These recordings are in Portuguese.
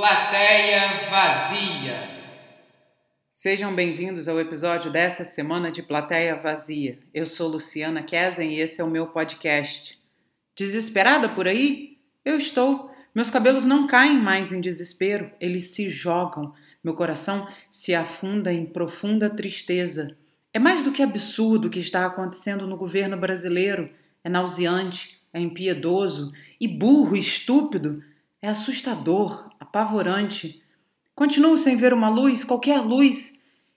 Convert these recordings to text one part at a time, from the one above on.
Plateia Vazia. Sejam bem-vindos ao episódio dessa semana de Plateia Vazia. Eu sou Luciana Kesen e esse é o meu podcast. Desesperada por aí? Eu estou. Meus cabelos não caem mais em desespero, eles se jogam. Meu coração se afunda em profunda tristeza. É mais do que absurdo o que está acontecendo no governo brasileiro. É nauseante, é impiedoso e burro, estúpido. É assustador, apavorante. Continuo sem ver uma luz, qualquer luz.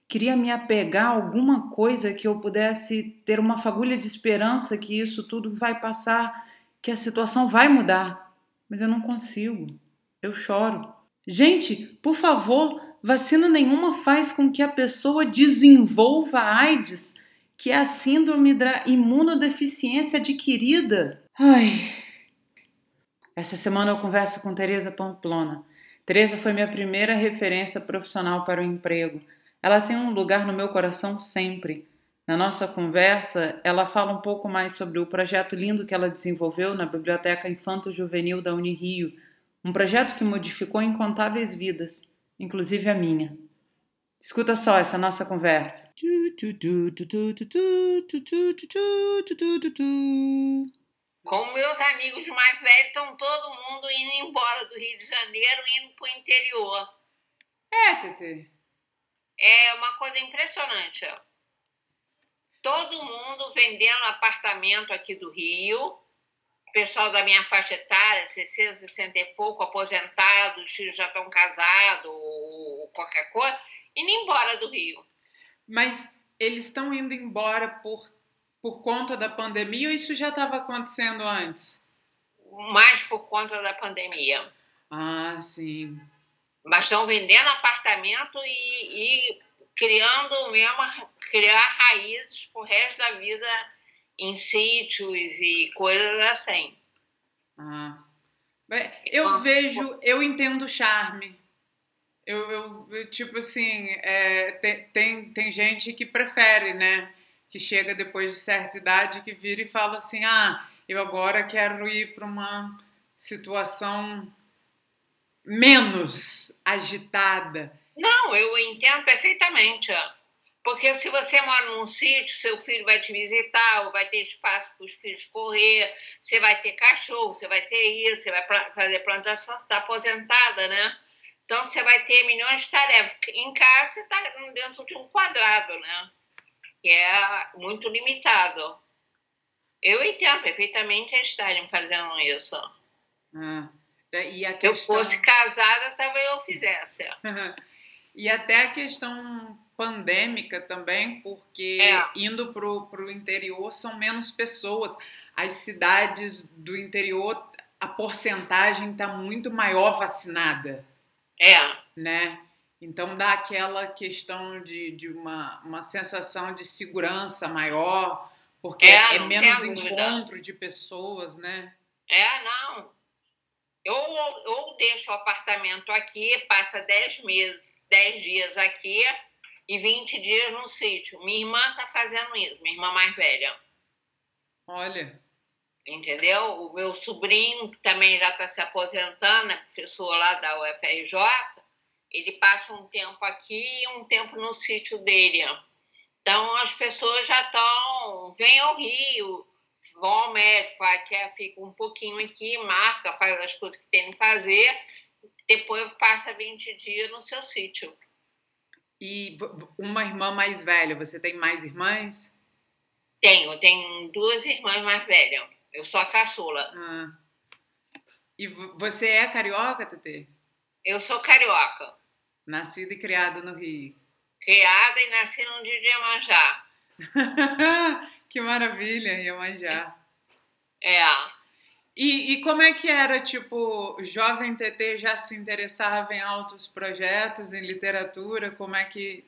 Queria me apegar a alguma coisa que eu pudesse ter uma fagulha de esperança que isso tudo vai passar, que a situação vai mudar. Mas eu não consigo. Eu choro. Gente, por favor, vacina nenhuma faz com que a pessoa desenvolva AIDS, que é a síndrome da imunodeficiência adquirida. Ai. Essa semana eu converso com Teresa Pamplona. Teresa foi minha primeira referência profissional para o emprego. Ela tem um lugar no meu coração sempre. Na nossa conversa, ela fala um pouco mais sobre o projeto lindo que ela desenvolveu na Biblioteca Infanto Juvenil da Unirio, um projeto que modificou incontáveis vidas inclusive a minha. Escuta só essa nossa conversa. Com meus amigos mais velhos, estão todo mundo indo embora do Rio de Janeiro, indo para o interior. É, Tete. É uma coisa impressionante. Todo mundo vendendo apartamento aqui do Rio, pessoal da minha faixa etária, 60, 60 e pouco, aposentados, já estão casados, ou qualquer coisa, indo embora do Rio. Mas eles estão indo embora por, por conta da pandemia ou isso já estava acontecendo antes? Mais por conta da pandemia. Ah, sim. Mas estão vendendo apartamento e, e criando mesmo, criar raízes pro resto da vida em sítios e coisas assim. Ah. Eu então, vejo, eu entendo o charme. Eu, eu, eu tipo assim, é, tem, tem, tem gente que prefere, né? Que chega depois de certa idade que vira e fala assim: ah, eu agora quero ir para uma situação menos agitada. Não, eu entendo perfeitamente. Porque se você mora num sítio, seu filho vai te visitar, vai ter espaço para os filhos correr, você vai ter cachorro, você vai ter isso, você vai fazer plantação, você está aposentada, né? Então você vai ter milhões de tarefas. Em casa você está dentro de um quadrado, né? Que é muito limitado. Eu entendo perfeitamente eles estarem fazendo isso. Ah, e Se eu fosse casada, talvez eu fizesse. e até a questão pandêmica também, porque é. indo para o interior são menos pessoas. As cidades do interior, a porcentagem está muito maior vacinada. É. Né? Então dá aquela questão de, de uma, uma sensação de segurança maior, porque é, é menos encontro de pessoas, né? É, não. Eu, eu deixo o apartamento aqui, passa 10 meses, 10 dias aqui, e 20 dias no sítio. Minha irmã está fazendo isso, minha irmã mais velha. Olha. Entendeu? O meu sobrinho, que também já está se aposentando, é professor lá da UFRJ, ele passa um tempo aqui e um tempo no sítio dele. Então as pessoas já estão, vêm ao Rio, vão ao médico, quer, fica um pouquinho aqui, marca, faz as coisas que tem que fazer, depois passa 20 dias no seu sítio. E uma irmã mais velha, você tem mais irmãs? Tenho, tenho duas irmãs mais velhas. Eu sou a caçula. Ah. E você é carioca, Tetê? Eu sou carioca. Nascida e criada no Rio. Criada e nasci no dia de Iemanjá. que maravilha, Iemanjá. É. E, e, como é que era, tipo, jovem TT já se interessava em altos projetos, em literatura? Como é que.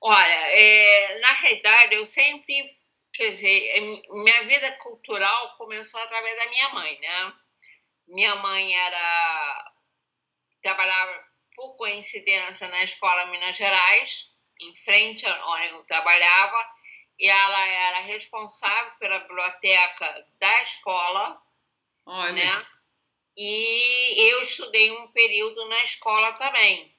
Olha, é, na realidade, eu sempre. Quer dizer, minha vida cultural começou através da minha mãe, né? Minha mãe era. trabalhava, por coincidência, na escola Minas Gerais, em frente onde eu trabalhava, e ela era responsável pela biblioteca da escola Olha. Né? e eu estudei um período na escola também.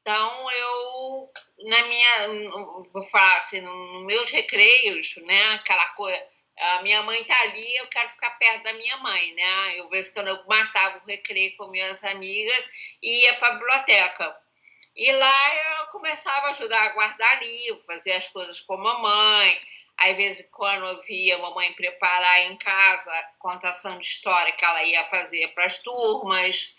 Então, eu, na minha, vou falar assim, nos meus recreios, né, aquela coisa, a minha mãe tá ali, eu quero ficar perto da minha mãe, né? Eu vejo quando eu matava o recreio com minhas amigas e ia para a biblioteca. E lá eu começava a ajudar a guardar livro, fazer as coisas com a mamãe. Às vezes, quando eu via a mamãe preparar em casa contação de história que ela ia fazer para as turmas.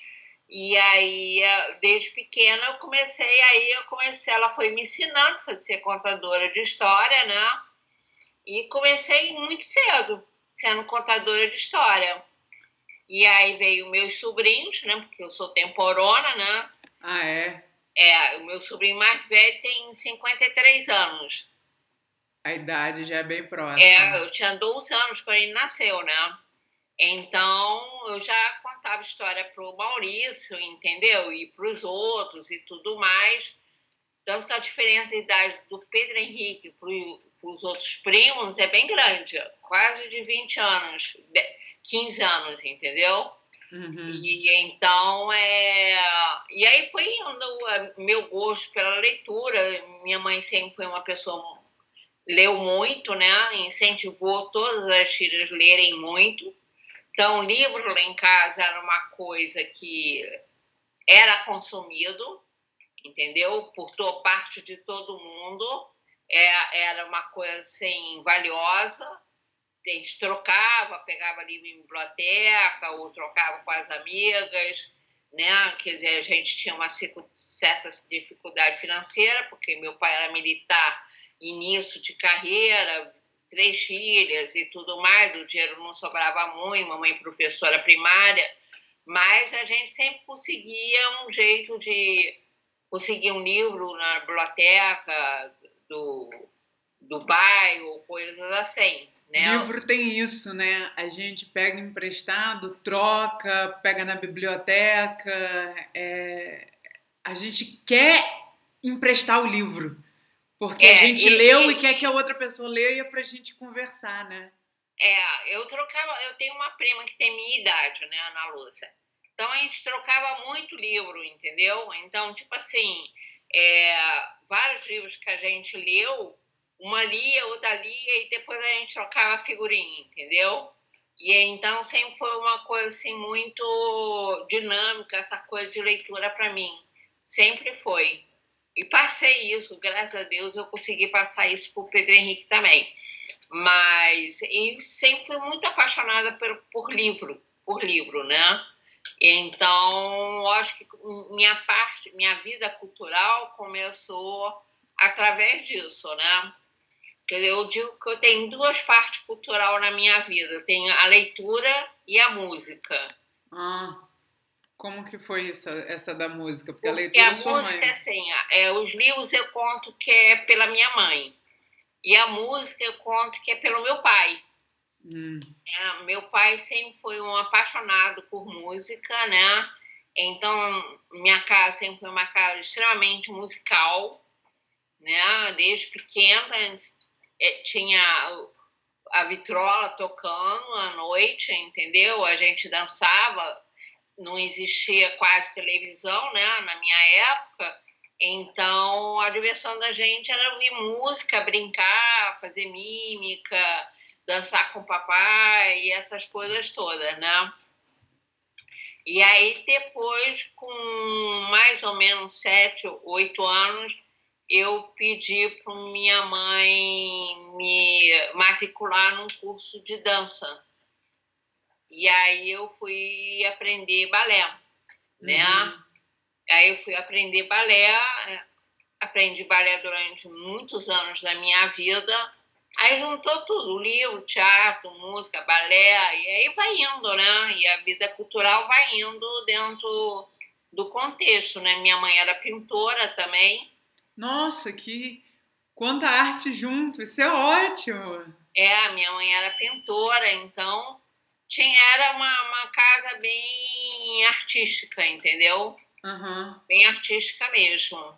E aí, desde pequena, eu comecei, aí eu comecei, ela foi me ensinando a ser contadora de história, né? E comecei muito cedo, sendo contadora de história. E aí veio meus sobrinhos, né? Porque eu sou temporona, né? Ah, é? É, o meu sobrinho mais velho tem 53 anos. A idade já é bem próxima. É, eu tinha 12 anos quando ele nasceu, né? Então, eu já contava história para o Maurício, entendeu? E para os outros e tudo mais. Tanto que a diferença de idade do Pedro Henrique para os outros primos é bem grande, quase de 20 anos, 15 anos, entendeu? Uhum. E então, é... e aí foi indo meu gosto pela leitura. Minha mãe sempre foi uma pessoa leu muito, né? Incentivou todas as filhas a lerem muito. Então, livro lá em casa era uma coisa que era consumido, entendeu? Por parte de todo mundo. É, era uma coisa assim, valiosa. A gente trocava, pegava livro em biblioteca, ou trocava com as amigas, né? Quer dizer, a gente tinha uma certa dificuldade financeira, porque meu pai era militar, início de carreira, três filhas e tudo mais, o dinheiro não sobrava muito, mamãe professora primária, mas a gente sempre conseguia um jeito de conseguir um livro na biblioteca do, do bairro, coisas assim. Né? Livro tem isso, né? A gente pega emprestado, troca, pega na biblioteca. É... A gente quer emprestar o livro. Porque é, a gente e, leu e, e, quer que a outra pessoa leia para a gente conversar, né? É, eu trocava, eu tenho uma prima que tem minha idade, né, Ana Lúcia. Então a gente trocava muito livro, entendeu? Então, tipo assim, é, vários livros que a gente leu, uma lia, outra lia, e depois a gente trocava figurinha, entendeu? E então sempre foi uma coisa assim muito dinâmica, essa coisa de leitura para mim. Sempre foi. E passei isso, graças a Deus eu consegui passar isso para o Pedro Henrique também. Mas sempre fui muito apaixonada por, por livro, por livro, né? Então, acho que minha parte, minha vida cultural começou através disso, né? Eu digo que eu tenho duas partes cultural na minha vida. Eu tenho a leitura e a música. Ah. Como que foi essa, essa da música? Porque, Porque a leitura a sua música, mãe. assim, é, os livros eu conto que é pela minha mãe. E a música eu conto que é pelo meu pai. Hum. É, meu pai sempre foi um apaixonado por música, né? Então, minha casa sempre foi uma casa extremamente musical, né? Desde pequena é, tinha a vitrola tocando à noite, entendeu? A gente dançava não existia quase televisão, né, na minha época. Então, a diversão da gente era ouvir música, brincar, fazer mímica, dançar com o papai e essas coisas todas, né? E aí, depois, com mais ou menos sete, oito anos, eu pedi para minha mãe me matricular num curso de dança e aí eu fui aprender balé, né? Uhum. Aí eu fui aprender balé, é, aprendi balé durante muitos anos da minha vida. Aí juntou tudo, livro, teatro, música, balé, e aí vai indo, né? E a vida cultural vai indo dentro do contexto, né? Minha mãe era pintora também. Nossa, que quanta arte junto, isso é ótimo! É, minha mãe era pintora, então tinha, era uma, uma casa bem artística, entendeu? Uhum. Bem artística mesmo.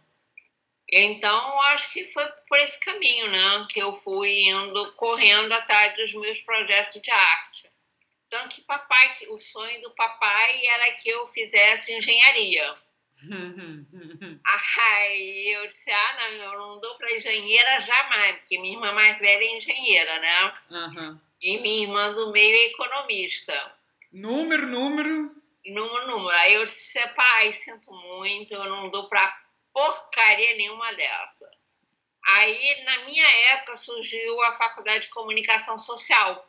Então, acho que foi por esse caminho, né? Que eu fui indo, correndo atrás dos meus projetos de arte. Tanto que papai, o sonho do papai era que eu fizesse engenharia. Aí eu disse, ah, não, eu não dou para engenheira jamais, porque minha irmã mais velha é engenheira, né? Uhum. E minha irmã do meio é economista. Número, número? Número, número. Aí eu disse, pai, sinto muito, eu não dou para porcaria nenhuma dessa. Aí, na minha época, surgiu a Faculdade de Comunicação Social.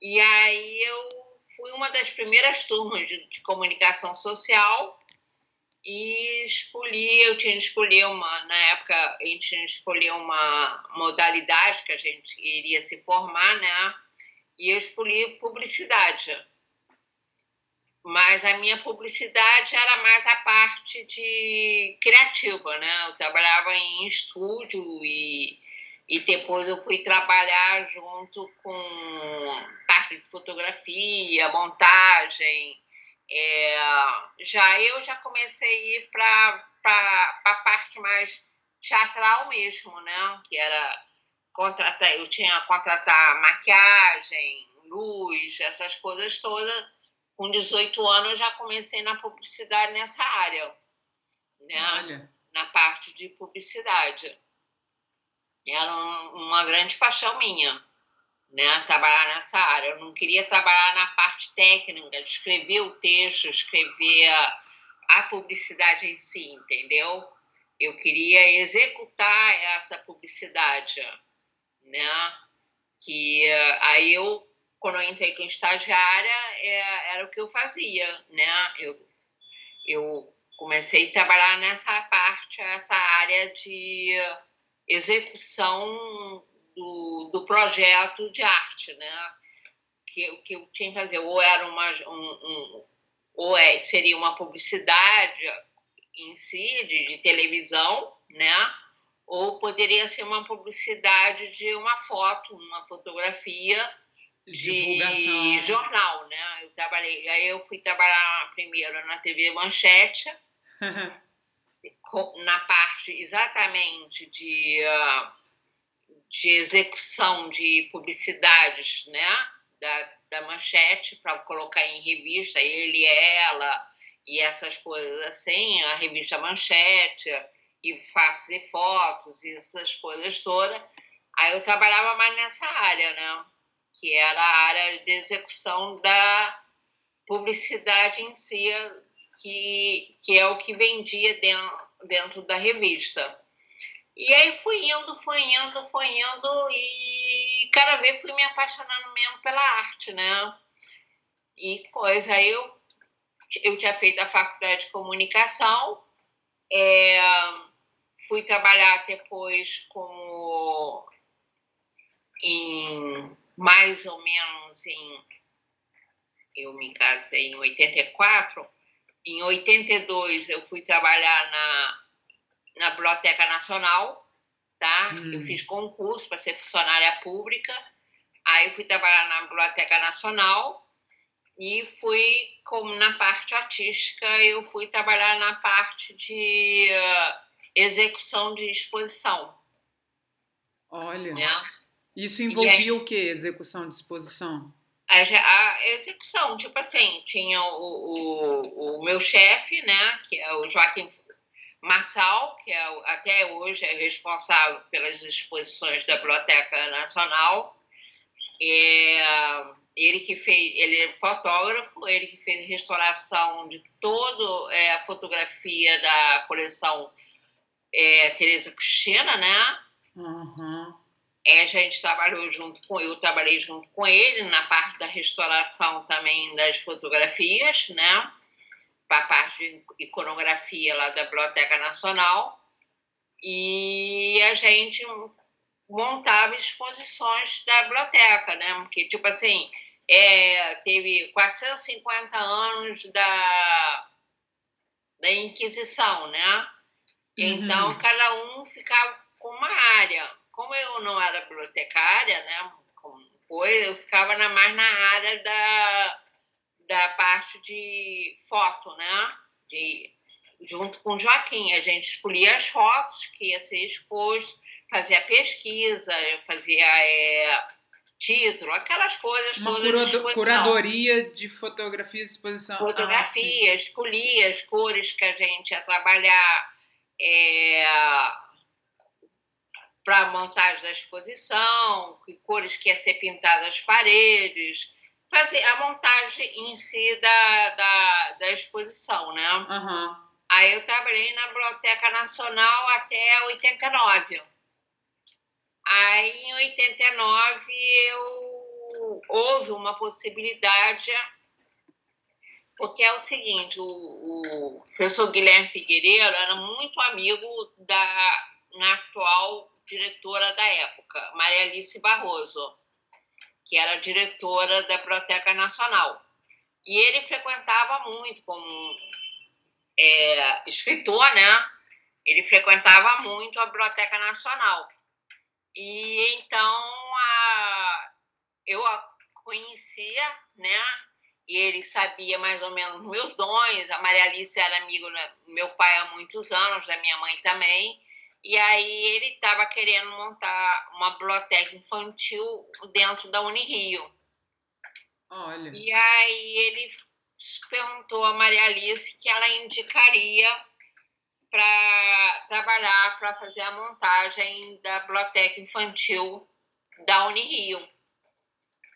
E aí eu fui uma das primeiras turmas de, de comunicação social e escolhi, eu tinha que escolher uma, na época a gente tinha escolher uma modalidade que a gente iria se formar, né? E eu escolhi publicidade mas a minha publicidade era mais a parte de criativa, né? Eu trabalhava em estúdio e, e depois eu fui trabalhar junto com parte de fotografia, montagem. É, já eu já comecei a ir para a parte mais teatral mesmo, né? Que era contratar, eu tinha contratar maquiagem, luz, essas coisas todas com 18 anos eu já comecei na publicidade nessa área, né? Olha. Na parte de publicidade. Era um, uma grande paixão minha, né? Trabalhar nessa área. Eu não queria trabalhar na parte técnica, escrever o texto, escrever a, a publicidade em si, entendeu? Eu queria executar essa publicidade, né? Que aí eu quando eu entrei como estagiária, é, era o que eu fazia, né? Eu, eu comecei a trabalhar nessa parte, essa área de execução do, do projeto de arte, né? Que, que eu tinha que fazer, ou era uma, um, um ou é, seria uma publicidade em si, de, de televisão, né? Ou poderia ser uma publicidade de uma foto, uma fotografia de jornal, né? Eu trabalhei, aí eu fui trabalhar primeiro na TV Manchete, na parte exatamente de, ah, de execução de publicidades, né? Da, da Manchete para colocar em revista, ele, ela e essas coisas assim, a revista Manchete e fazer fotos e essas coisas todas. Aí eu trabalhava mais nessa área, né? Que era a área de execução da publicidade em si, que, que é o que vendia dentro, dentro da revista. E aí fui indo, fui indo, fui indo e cada vez fui me apaixonando mesmo pela arte, né? E coisa, aí eu, eu tinha feito a faculdade de comunicação, é, fui trabalhar depois como em mais ou menos em. Eu me casei em 84. Em 82 eu fui trabalhar na, na Biblioteca Nacional, tá? Hum. Eu fiz concurso para ser funcionária pública. Aí eu fui trabalhar na Biblioteca Nacional e fui como na parte artística, eu fui trabalhar na parte de uh, execução de exposição. Olha. Né? Isso envolvia aí, o que, execução de exposição? A, a, execução, tipo assim, tinha o, o, o meu chefe, né, que é o Joaquim Massal, que é, até hoje é responsável pelas exposições da Biblioteca Nacional. É, ele que fez, ele é fotógrafo, ele que fez restauração de toda é, a fotografia da coleção é, Teresa Cristina, né? Uhum. É, a gente trabalhou junto com eu trabalhei junto com ele na parte da restauração também das fotografias, né? Para a parte de iconografia lá da Biblioteca Nacional. E a gente montava exposições da biblioteca, né? Porque, tipo assim, é, teve 450 anos da, da Inquisição, né? Então, uhum. cada um ficava com uma área como eu não era bibliotecária, né, foi, eu ficava na, mais na área da, da parte de foto, né, de, junto com o Joaquim. A gente escolhia as fotos que ia ser exposto, fazia pesquisa, fazia é, título, aquelas coisas Uma todas curado- curadoria de fotografias de exposição. Ah, fotografia, escolhia as cores que a gente ia trabalhar para a montagem da exposição, que cores que ia ser pintada as paredes, fazer a montagem em si da, da, da exposição, né? Aham. Aí eu trabalhei na Biblioteca Nacional até 89. Aí em 89 eu houve uma possibilidade, porque é o seguinte, o, o professor Guilherme Figueiredo era muito amigo da na atual diretora da época, Maria Alice Barroso, que era diretora da Biblioteca Nacional. E ele frequentava muito como é, escritor, né? Ele frequentava muito a Biblioteca Nacional. E então a, eu a conhecia, né? E ele sabia mais ou menos meus dons. A Maria Alice era amigo do meu pai há muitos anos, da minha mãe também. E aí ele estava querendo montar uma biblioteca infantil dentro da Unirio. Olha. E aí ele perguntou a Maria Alice que ela indicaria para trabalhar, para fazer a montagem da biblioteca infantil da Unirio,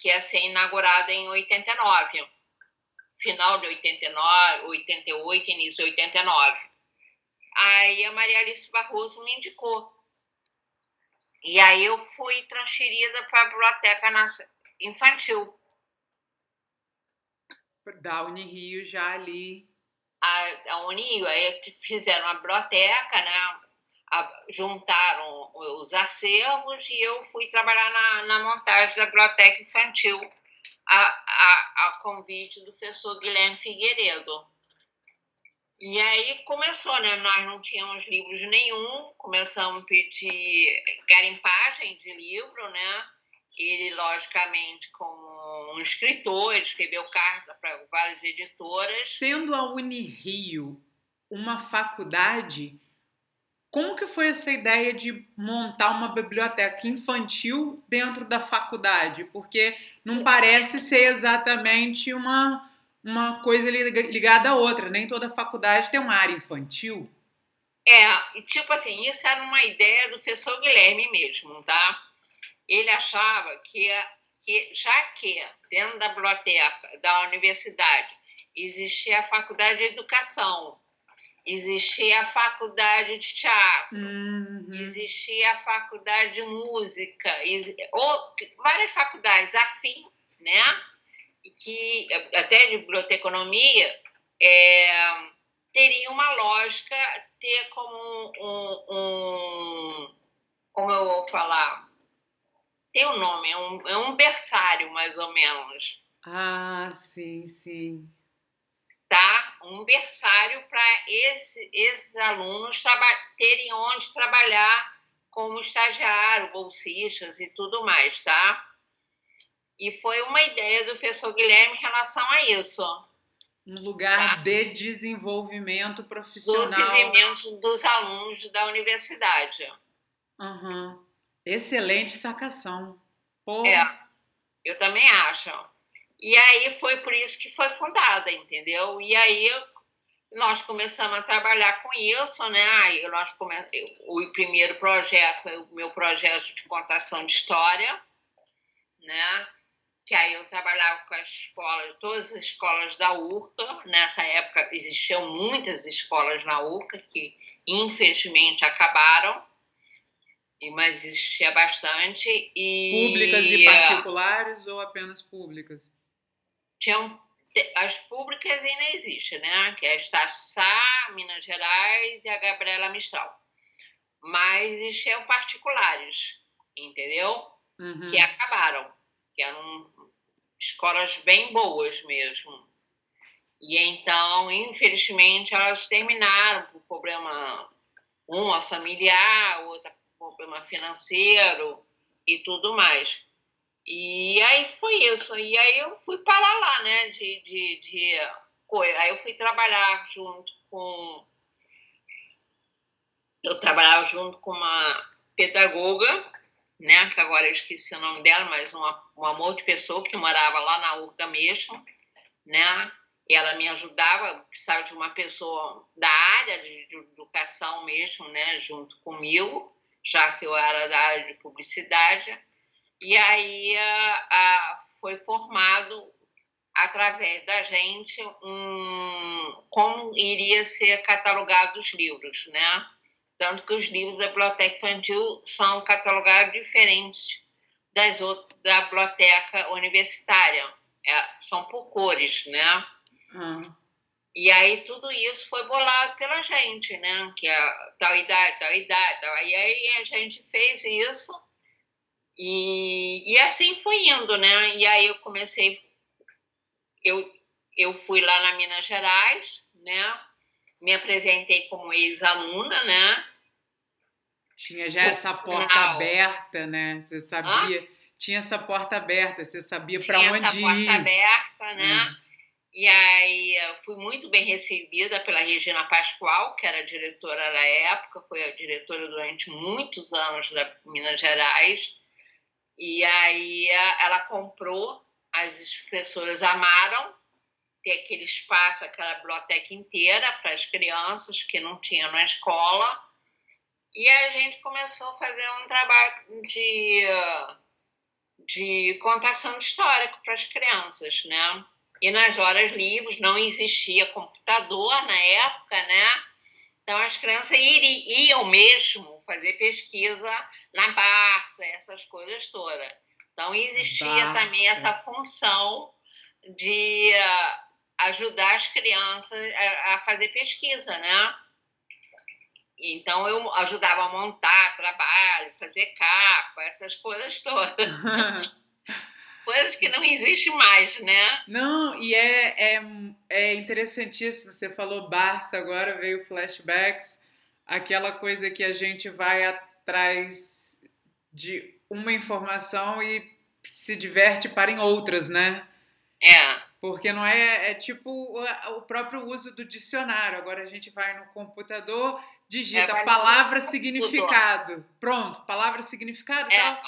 que ia ser inaugurada em 89, final de 89, 88, início de 89. Aí a Maria Alice Barroso me indicou. E aí eu fui transferida para a biblioteca infantil. Da Unirio já ali. A, a Unirio, aí fizeram a biblioteca, né? A, juntaram os acervos e eu fui trabalhar na, na montagem da biblioteca infantil a, a, a convite do professor Guilherme Figueiredo. E aí começou, né? Nós não tínhamos livros nenhum, começamos a pedir garimpagem de livro, né? Ele, logicamente, como um escritor, ele escreveu carta para várias editoras. Sendo a Unirio uma faculdade, como que foi essa ideia de montar uma biblioteca infantil dentro da faculdade? Porque não parece ser exatamente uma uma coisa ligada à outra. Nem toda faculdade tem uma área infantil. É, tipo assim, isso era uma ideia do professor Guilherme mesmo, tá? Ele achava que, que já que dentro da biblioteca da universidade existia a faculdade de educação, existia a faculdade de teatro, uhum. existia a faculdade de música, ou várias faculdades afim, né? Que até de biblioteconomia é, teria uma lógica ter como um, um, como eu vou falar? Tem um nome é um, é um berçário mais ou menos. Ah sim sim. Tá? Um berçário para esse, esses alunos terem onde trabalhar como estagiário bolsistas e tudo mais tá e foi uma ideia do professor Guilherme em relação a isso. Um lugar tá? de desenvolvimento profissional. Desenvolvimento dos alunos da universidade. Uhum. Excelente sacação. Pô. É, eu também acho. E aí foi por isso que foi fundada, entendeu? E aí nós começamos a trabalhar com isso, né? Aí nós come... O primeiro projeto foi o meu projeto de contação de história, né? Que aí eu trabalhava com as escolas, todas as escolas da URCA. Nessa época existiam muitas escolas na URCA que infelizmente acabaram, mas existia bastante. E, públicas e particulares ou apenas públicas? Tinham as públicas ainda existem, né? Que é a Estácio Sá, Minas Gerais e a Gabriela Mistral. Mas existiam particulares, entendeu? Uhum. Que acabaram que eram escolas bem boas mesmo. E então, infelizmente, elas terminaram por problema, uma familiar, outra por problema financeiro e tudo mais. E aí foi isso. E aí eu fui para lá, né? De, de, de coisa. Aí eu fui trabalhar junto com. Eu trabalhava junto com uma pedagoga né? Que agora eu esqueci o nome dela, mas uma, um amor de pessoa que morava lá na Urca mesmo, né? Ela me ajudava, precisava de uma pessoa da área de, de educação mesmo, né? Junto comigo, já que eu era da área de publicidade. E aí a, a, foi formado através da gente um, como iria ser catalogado os livros, né? Tanto que os livros da biblioteca infantil são catalogados diferentes das outras da biblioteca universitária, é, são por cores, né? Hum. E aí tudo isso foi bolado pela gente, né? Que é tal idade, tal idade, tal. E aí a gente fez isso e, e assim foi indo, né? E aí eu comecei, eu, eu fui lá na Minas Gerais, né? Me apresentei como ex-aluna, né? Tinha já essa porta aberta, né? Você sabia, Hã? tinha essa porta aberta, você sabia para onde ir. Tinha essa porta aberta, né? Hum. E aí fui muito bem recebida pela Regina Pascoal, que era diretora da época, foi a diretora durante muitos anos da Minas Gerais. E aí ela comprou, as professoras amaram ter aquele espaço, aquela biblioteca inteira para as crianças que não tinham na escola. E a gente começou a fazer um trabalho de, de contação histórica para as crianças, né? E nas horas livres não existia computador na época, né? Então as crianças iriam mesmo fazer pesquisa na Barça, essas coisas todas. Então, existia Barça. também essa função de uh, ajudar as crianças a, fazer pesquisa, né? Então, eu ajudava a montar trabalho, fazer capa, essas coisas todas. coisas que não existem mais, né? Não, e é, é, é interessantíssimo. Você falou Barça, agora veio flashbacks, aquela coisa que a gente vai atrás de uma informação e se diverte para em outras, né? É. Porque não é, é tipo o, próprio uso do dicionário. Agora a gente vai no computador, digita é, palavra significado. Pronto, palavra significado é. tal.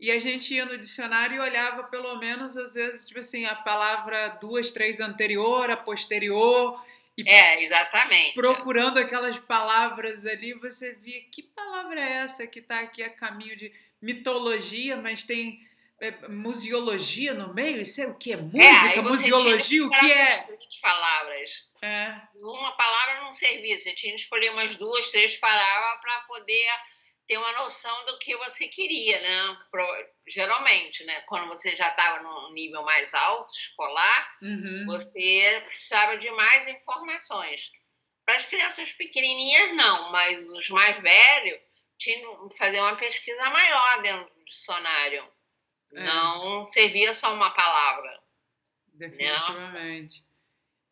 E a gente ia no dicionário e olhava pelo menos, às vezes, tipo assim, a palavra duas, três anterior, a posterior. E é, exatamente. Procurando aquelas palavras ali, você via que palavra é essa que está aqui a caminho de mitologia, mas tem museologia no meio? Isso é o que? É música? É, museologia? O que é? Palavras. É. Uma palavra não servia, você tinha que escolher umas duas, três palavras para poder ter uma noção do que você queria, né? Geralmente, né? Quando você já estava num nível mais alto, escolar, uhum. você precisava de mais informações. Para as crianças pequenininhas, não, mas os mais velhos tinham que fazer uma pesquisa maior dentro do dicionário. É. Não servia só uma palavra. Definitivamente. Né?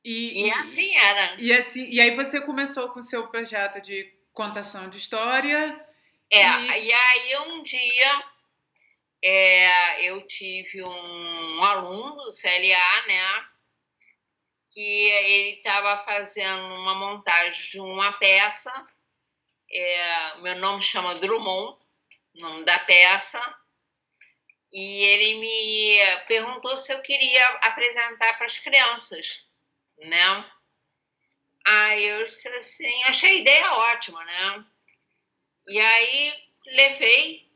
E, e, assim era. E, assim, e aí você começou com o seu projeto de contação de história é, e, e aí um dia é, eu tive um aluno do CLA, né? Que ele estava fazendo uma montagem de uma peça. É, meu nome chama Drummond, nome da peça. E ele me perguntou se eu queria apresentar para as crianças, né? Aí eu disse assim, achei a ideia ótima, né? E aí levei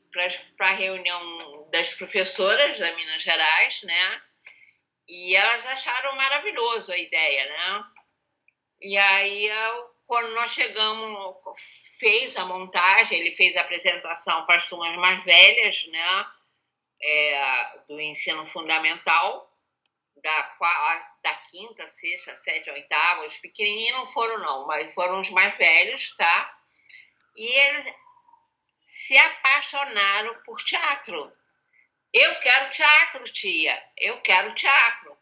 para a reunião das professoras da Minas Gerais, né? E elas acharam maravilhoso a ideia, né? E aí, quando nós chegamos, fez a montagem, ele fez a apresentação para as turmas mais velhas, né? É, do ensino fundamental, da, da quinta, sexta, sétima, oitava. Os pequenininhos não foram, não, mas foram os mais velhos, tá? E eles se apaixonaram por teatro. Eu quero teatro, tia. Eu quero teatro.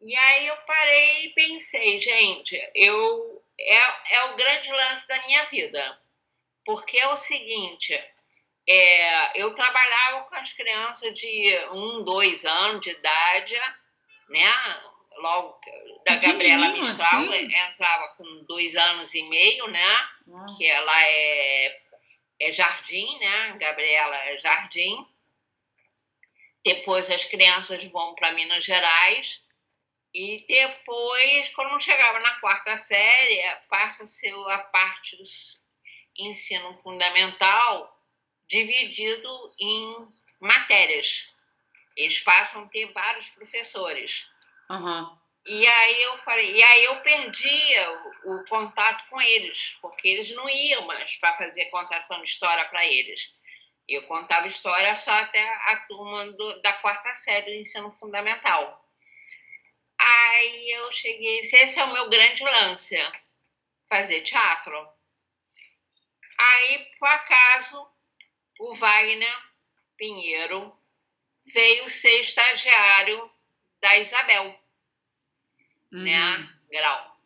E aí eu parei e pensei, gente, eu é, é o grande lance da minha vida. Porque é o seguinte, é, eu trabalhava com as crianças de um, dois anos de idade, né? Logo da Gabriela Mistral assim? entrava com dois anos e meio, né? Que ela é é Jardim, né? Gabriela é Jardim. Depois as crianças vão para Minas Gerais. E depois, quando chegava na quarta série, passa a ser a parte do ensino fundamental dividido em matérias. Eles passam a ter vários professores. Uhum. E aí eu falei, e aí eu perdia o, o contato com eles, porque eles não iam mais para fazer contação de história para eles. Eu contava história só até a turma do, da quarta série do ensino fundamental. Aí eu cheguei esse é o meu grande lance, fazer teatro. Aí, por acaso, o Wagner Pinheiro veio ser estagiário da Isabel, uhum. né? Grau.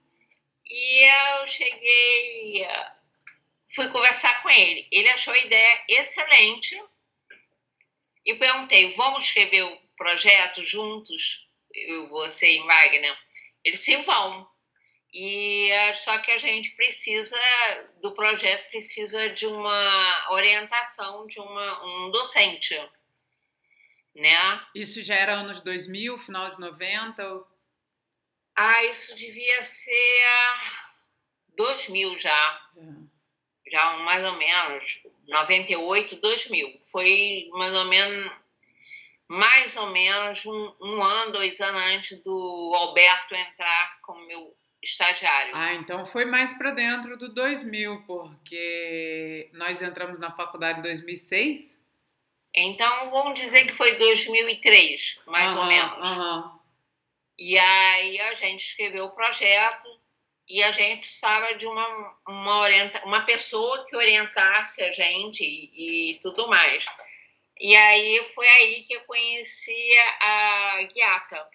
E eu cheguei, fui conversar com ele. Ele achou a ideia excelente e perguntei: vamos escrever o projeto juntos? Eu, você e Wagner? Eles se vão. E só que a gente precisa do projeto precisa de uma orientação de uma, um docente né? Isso já era anos 2000, final de 90? Ah, isso devia ser 2000 já. Já mais ou menos, 98, 2000. Foi mais ou menos, mais ou menos um, um ano, dois anos antes do Alberto entrar como meu estagiário. Ah, então foi mais para dentro do 2000, porque nós entramos na faculdade em 2006 então, vamos dizer que foi 2003, mais ou menos. E aí a gente escreveu o projeto e a gente precisava de uma, uma, orienta, uma pessoa que orientasse a gente e, e tudo mais. E aí foi aí que eu conheci a Guiata,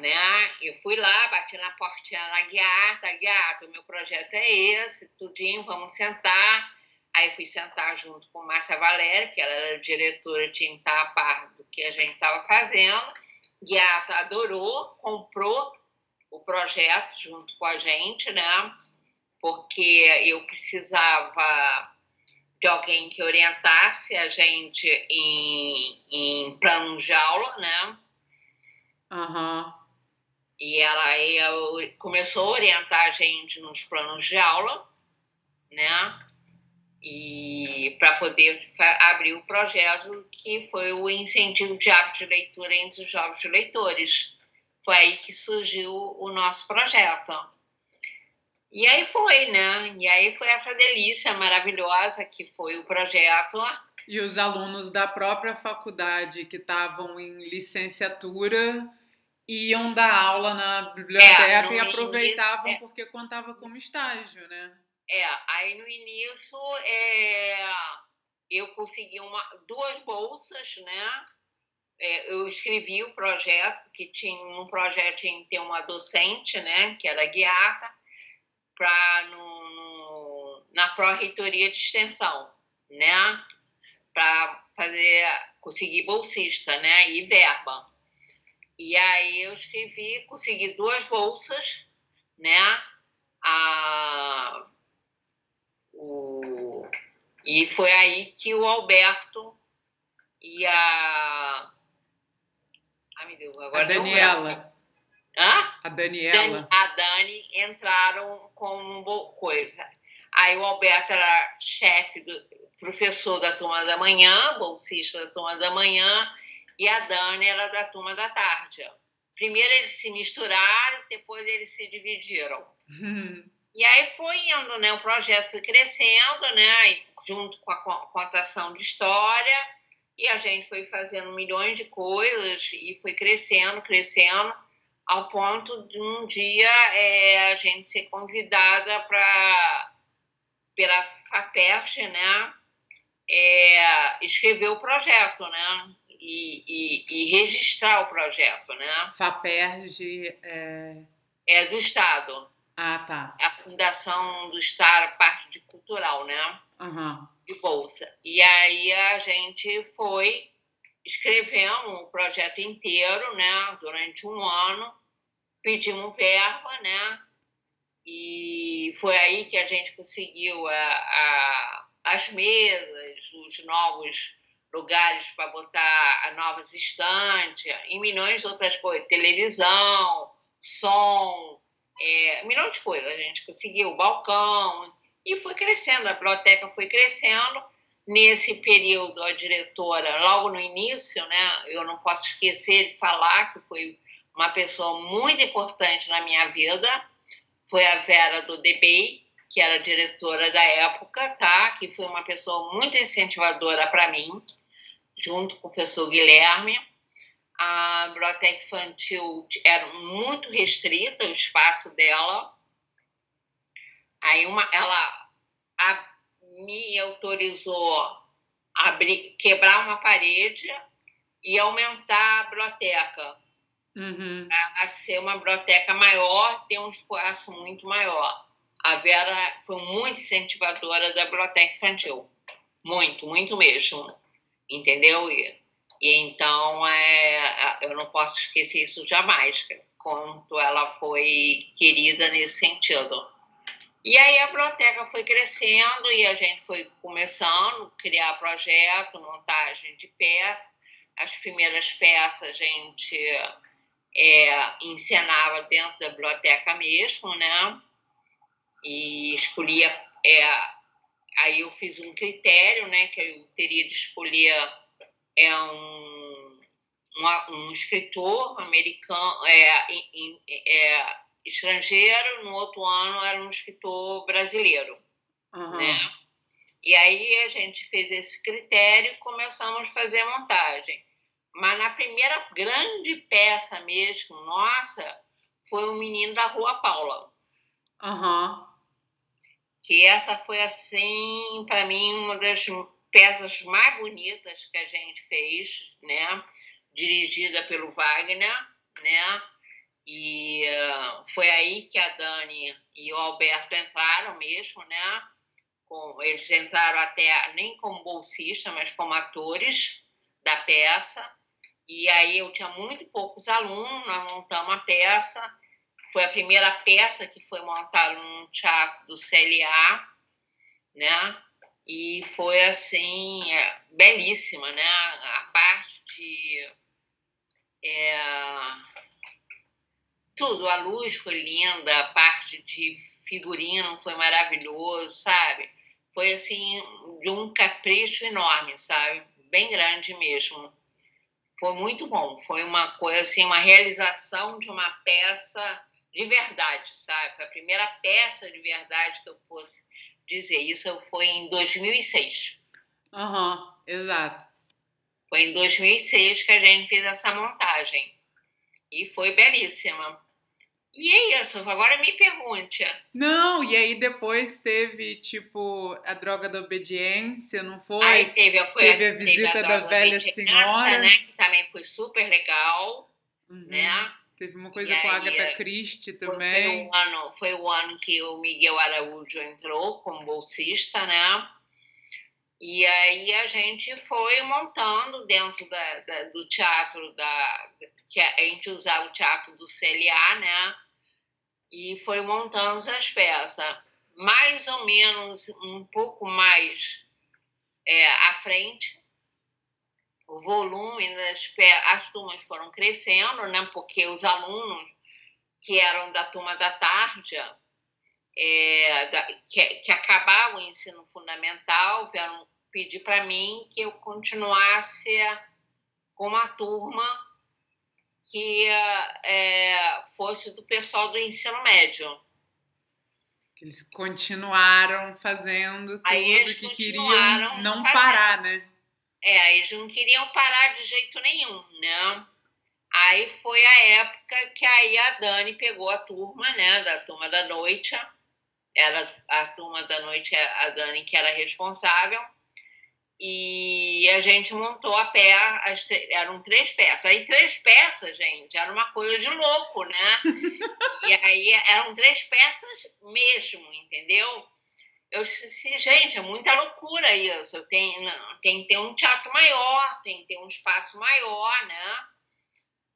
né? Eu fui lá, bati na portinha da Guiata, Guiata, o meu projeto é esse, tudinho, vamos sentar. Aí fui sentar junto com Márcia Valéria, que ela era diretora, tinha que estar a par do que a gente estava fazendo. Guiata adorou, comprou o projeto junto com a gente, né? Porque eu precisava de alguém que orientasse a gente em, em plano de aula, né? Uhum. E ela ia, começou a orientar a gente nos planos de aula, né? e para poder abrir o projeto que foi o incentivo de hábito de leitura entre os jovens leitores. Foi aí que surgiu o nosso projeto. E aí foi, né? E aí foi essa delícia maravilhosa que foi o projeto. E os alunos da própria faculdade que estavam em licenciatura iam dar aula na biblioteca é, e aproveitavam início, é... porque contava como estágio, né? É, aí no início é, eu consegui uma, duas bolsas, né? É, eu escrevi o projeto, porque tinha um projeto em ter uma docente, né? Que era guiada, para no, no, na pró-reitoria de extensão, né? Para fazer, conseguir bolsista, né? E verba. E aí eu escrevi, consegui duas bolsas, né? A, o... E foi aí que o Alberto e a. Ai, meu Deus, agora a Daniela. Hã? A Daniela. Dani, a Dani entraram com coisa. Aí o Alberto era chefe, do, professor da turma da manhã, bolsista da turma da manhã, e a Dani era da turma da tarde. Primeiro eles se misturaram, depois eles se dividiram. E aí foi indo, né? O projeto foi crescendo, né? Junto com a contação de história, e a gente foi fazendo milhões de coisas e foi crescendo, crescendo, ao ponto de um dia é, a gente ser convidada para pela FAPERJ, né? É, escrever o projeto, né? E, e, e, registrar o projeto, né? FAPERJ é... é do Estado. Ah, tá. A fundação do Estado, parte de cultural, né? Uhum. De bolsa. E aí a gente foi escrevendo o projeto inteiro, né? Durante um ano, pedimos verba, né? E foi aí que a gente conseguiu a, a, as mesas, os novos lugares para botar novas estantes e milhões de outras coisas, televisão, som, é, milhões de coisas. A gente conseguiu o balcão e foi crescendo, a biblioteca foi crescendo. Nesse período, a diretora, logo no início, né, eu não posso esquecer de falar que foi uma pessoa muito importante na minha vida, foi a Vera do DBI, que era diretora da época, tá? Que foi uma pessoa muito incentivadora para mim, junto com o professor Guilherme. A biblioteca infantil era muito restrita o espaço dela. Aí uma, ela a, me autorizou a abrir, quebrar uma parede e aumentar a biblioteca. Uhum. Para ser uma biblioteca maior, ter um espaço muito maior. A Vera foi muito incentivadora da biblioteca infantil. Muito, muito mesmo entendeu? E, e então é, eu não posso esquecer isso jamais, quanto ela foi querida nesse sentido. E aí a biblioteca foi crescendo e a gente foi começando a criar projeto, montagem de peças. As primeiras peças a gente é, encenava dentro da biblioteca mesmo, né? E escolhia é, aí eu fiz um critério, né, que eu teria de escolher é um, um, um escritor americano, é, é, estrangeiro, no outro ano era um escritor brasileiro, uhum. né? E aí a gente fez esse critério e começamos a fazer a montagem. Mas na primeira grande peça mesmo, nossa, foi o Menino da Rua Paula. Uhum que essa foi assim para mim uma das peças mais bonitas que a gente fez, né? Dirigida pelo Wagner, né? E uh, foi aí que a Dani e o Alberto entraram mesmo, né? Com, eles entraram até nem como bolsista, mas como atores da peça. E aí eu tinha muito poucos alunos, nós montamos a peça foi a primeira peça que foi montada num teatro do CLA, né? E foi assim é, belíssima, né? A parte de é, tudo, a luz foi linda, a parte de figurino foi maravilhoso, sabe? Foi assim de um capricho enorme, sabe? Bem grande mesmo. Foi muito bom. Foi uma coisa assim, uma realização de uma peça de verdade, sabe? Foi a primeira peça de verdade que eu fosse dizer. Isso foi em 2006. Aham, uhum, exato. Foi em 2006 que a gente fez essa montagem. E foi belíssima. E é isso, agora me pergunte. Não, e aí depois teve, tipo, a droga da obediência, não foi? Aí teve, foi, teve a visita teve a da velha senhora. Né, que também foi super legal, uhum. né? Teve uma coisa e com a Agatha Christie também. Foi o, ano, foi o ano que o Miguel Araújo entrou como bolsista, né? E aí a gente foi montando dentro da, da, do teatro da que a gente usava o teatro do CLA, né? E foi montando as peças, mais ou menos um pouco mais é, à frente volume das as turmas foram crescendo, né? Porque os alunos que eram da turma da tarde, é, da, que, que acabavam o ensino fundamental, vieram pedir para mim que eu continuasse com uma turma que é, fosse do pessoal do ensino médio. Eles continuaram fazendo tudo que queriam não fazendo. parar, né? É, eles não queriam parar de jeito nenhum, né? Aí foi a época que aí a Dani pegou a turma, né, da turma da noite. Era a turma da noite, a Dani que era responsável. E a gente montou a pé, as, eram três peças. Aí três peças, gente, era uma coisa de louco, né? e aí eram três peças mesmo, entendeu? Eu disse, gente, é muita loucura isso. Eu tenho, não, tem que ter um teatro maior, tem que ter um espaço maior, né?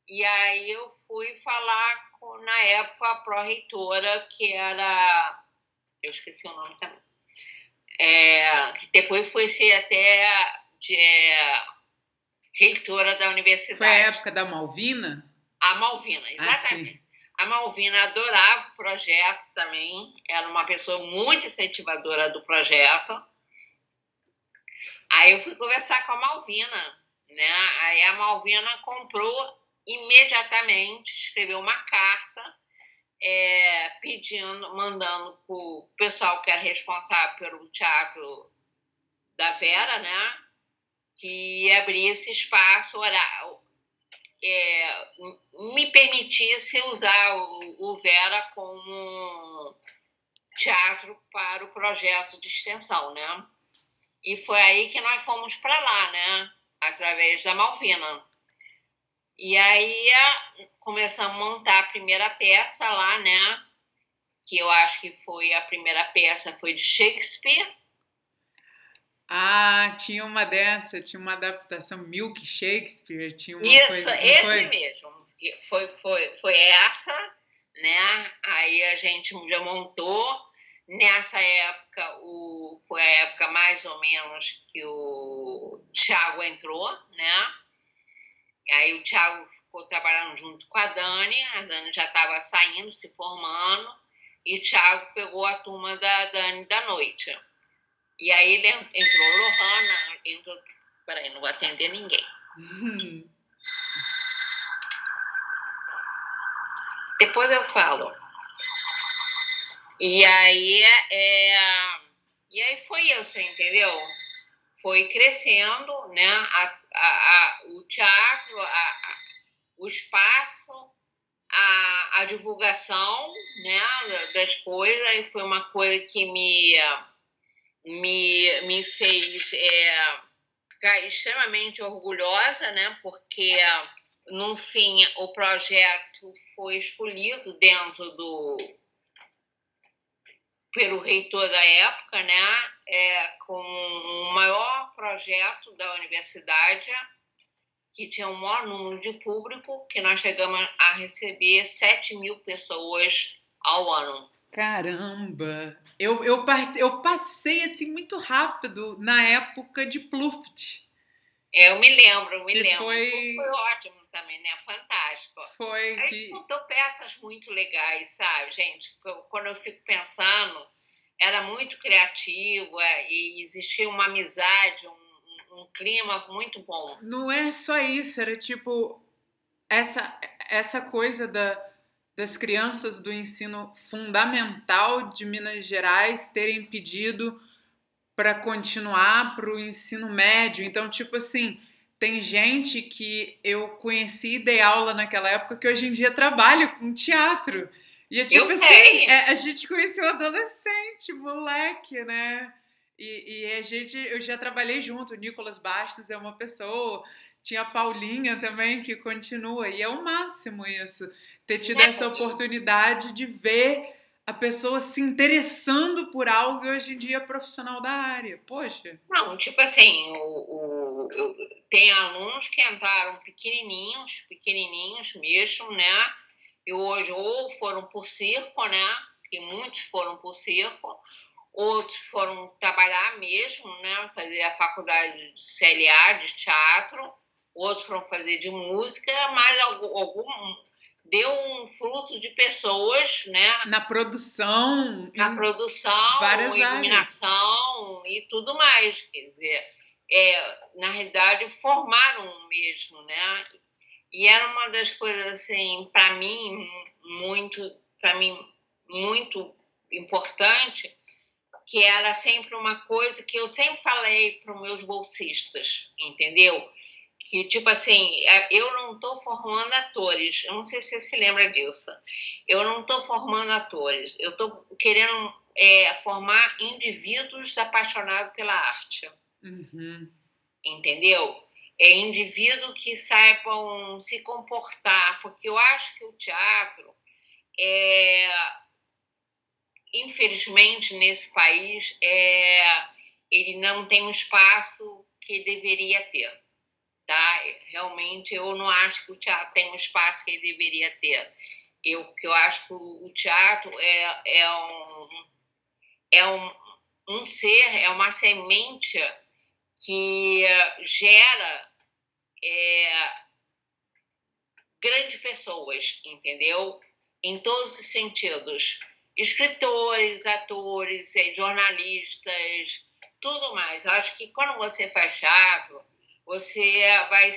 E aí eu fui falar com, na época, a pró-reitora, que era. Eu esqueci o nome também. é, que depois foi ser até de, é, reitora da universidade. Foi a época da Malvina? A Malvina, exatamente. Ah, a Malvina adorava o projeto também, era uma pessoa muito incentivadora do projeto. Aí eu fui conversar com a Malvina, né? Aí a Malvina comprou imediatamente, escreveu uma carta é, pedindo, mandando para o pessoal que era responsável pelo teatro da Vera, né? Que abrisse espaço oral, é, me permitisse usar o, o Vera como teatro para o projeto de extensão, né? E foi aí que nós fomos para lá, né? Através da Malvina. E aí começamos a montar a primeira peça lá, né? Que eu acho que foi a primeira peça foi de Shakespeare. Ah, tinha uma dessa, tinha uma adaptação Milk Shakespeare, tinha uma Isso, coisa, esse foi? mesmo. Foi, foi, foi essa, né? Aí a gente já montou. Nessa época, o, foi a época mais ou menos que o Thiago entrou, né? Aí o Thiago ficou trabalhando junto com a Dani, a Dani já estava saindo, se formando, e o Thiago pegou a turma da Dani da noite. E aí ele entrou Lohana, entrou. Peraí, não vou atender ninguém. Depois eu falo. E aí, é, e aí foi isso, entendeu? Foi crescendo, né? A, a, a o teatro, a, o espaço, a, a divulgação né, das coisas, e foi uma coisa que me, me, me fez é, ficar extremamente orgulhosa, né? Porque no fim o projeto foi escolhido dentro do pelo reitor da época, né, é, com o maior projeto da universidade, que tinha um maior número de público, que nós chegamos a receber 7 mil pessoas ao ano. Caramba! Eu, eu, eu passei assim muito rápido na época de Pluft. É, eu me lembro, me que lembro. Foi... foi ótimo também, né? Fantástico. Foi. Aí que... montou peças muito legais, sabe, gente? Quando eu fico pensando, era muito criativo é, e existia uma amizade, um, um clima muito bom. Não é só isso, era tipo essa, essa coisa da, das crianças do ensino fundamental de Minas Gerais terem pedido para continuar para o ensino médio. Então, tipo assim, tem gente que eu conheci e dei aula naquela época que hoje em dia trabalha com teatro. E é tipo eu assim, sei. é, a gente conheceu adolescente, moleque, né? E, e, a gente, eu já trabalhei junto, o Nicolas Bastos é uma pessoa, tinha a Paulinha também que continua, e é o máximo isso, ter tido É. essa oportunidade de ver a pessoa se interessando por algo e hoje em dia é profissional da área. Poxa. Não, tipo assim, o, o, eu- tem alunos que entraram pequenininhos, pequenininhos mesmo, né? E hoje ou foram por circo, né? Que muitos foram por circo, outros foram trabalhar mesmo, né? Fazer a faculdade de CLA, de teatro, outros foram fazer de música, mas algum, algum deu um fruto de pessoas, né? Na produção. na produção, várias áreas. iluminação e tudo mais. Quer dizer, é, na realidade, formaram mesmo, né? E era uma das coisas, assim, para mim, muito, para mim, muito importante, que era sempre uma coisa que eu sempre falei para os meus bolsistas, entendeu? Que, tipo assim, é, eu não estou formando atores, eu não sei se você se lembra disso. Eu não estou formando atores, eu estou querendo é, formar indivíduos apaixonados pela arte, Uhum. entendeu? É indivíduo que saibam se comportar, porque eu acho que o teatro, é, infelizmente, nesse país, é, ele não tem o espaço que deveria ter. Tá? Realmente, eu não acho que o teatro tem o espaço que ele deveria ter. Eu, que eu acho que o teatro é, é, um, é um, um ser, é uma semente que gera é, grandes pessoas, entendeu? Em todos os sentidos. Escritores, atores, é, jornalistas, tudo mais. Eu acho que quando você faz teatro, você vai.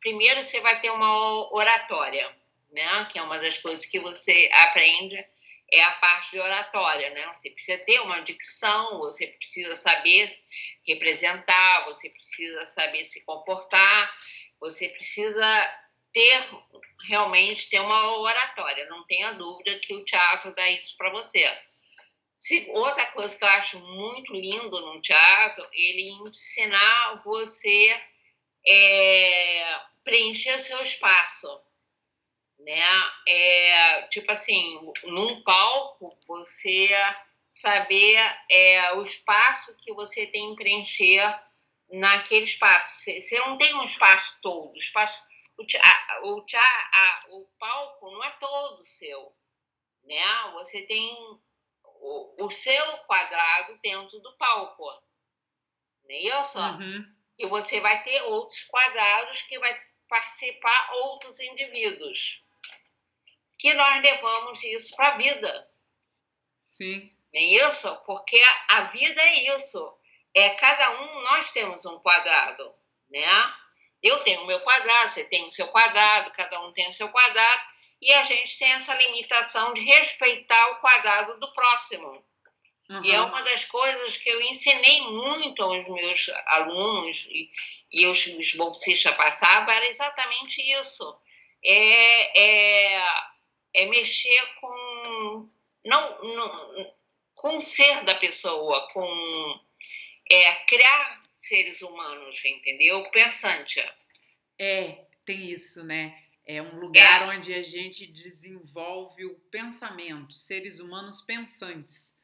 Primeiro, você vai ter uma oratória, né? Que é uma das coisas que você aprende é a parte de oratória, né? Você precisa ter uma dicção, você precisa saber representar, você precisa saber se comportar, você precisa ter realmente ter uma oratória. Não tenha dúvida que o teatro dá isso para você. Se, outra coisa que eu acho muito lindo no teatro, ele ensinar você é, preencher seu espaço né? É, tipo assim, num palco, você saber é, o espaço que você tem que preencher naquele espaço. Você não tem um espaço todo, o espaço, o, o, a, o palco não é todo seu, né? Você tem o, o seu quadrado dentro do palco, não é isso? Uhum. E você vai ter outros quadrados que vai participar outros indivíduos que nós levamos isso para a vida. Sim. Não é isso? Porque a, a vida é isso. É cada um, nós temos um quadrado, né? Eu tenho o meu quadrado, você tem o seu quadrado, cada um tem o seu quadrado, e a gente tem essa limitação de respeitar o quadrado do próximo. Uhum. E é uma das coisas que eu ensinei muito aos meus alunos e, e os, os bolsistas passavam, era exatamente isso. É, é é mexer com não, não com o ser da pessoa, com é, criar seres humanos, entendeu? Pensante. É, tem isso, né? É um lugar é. onde a gente desenvolve o pensamento, seres humanos pensantes.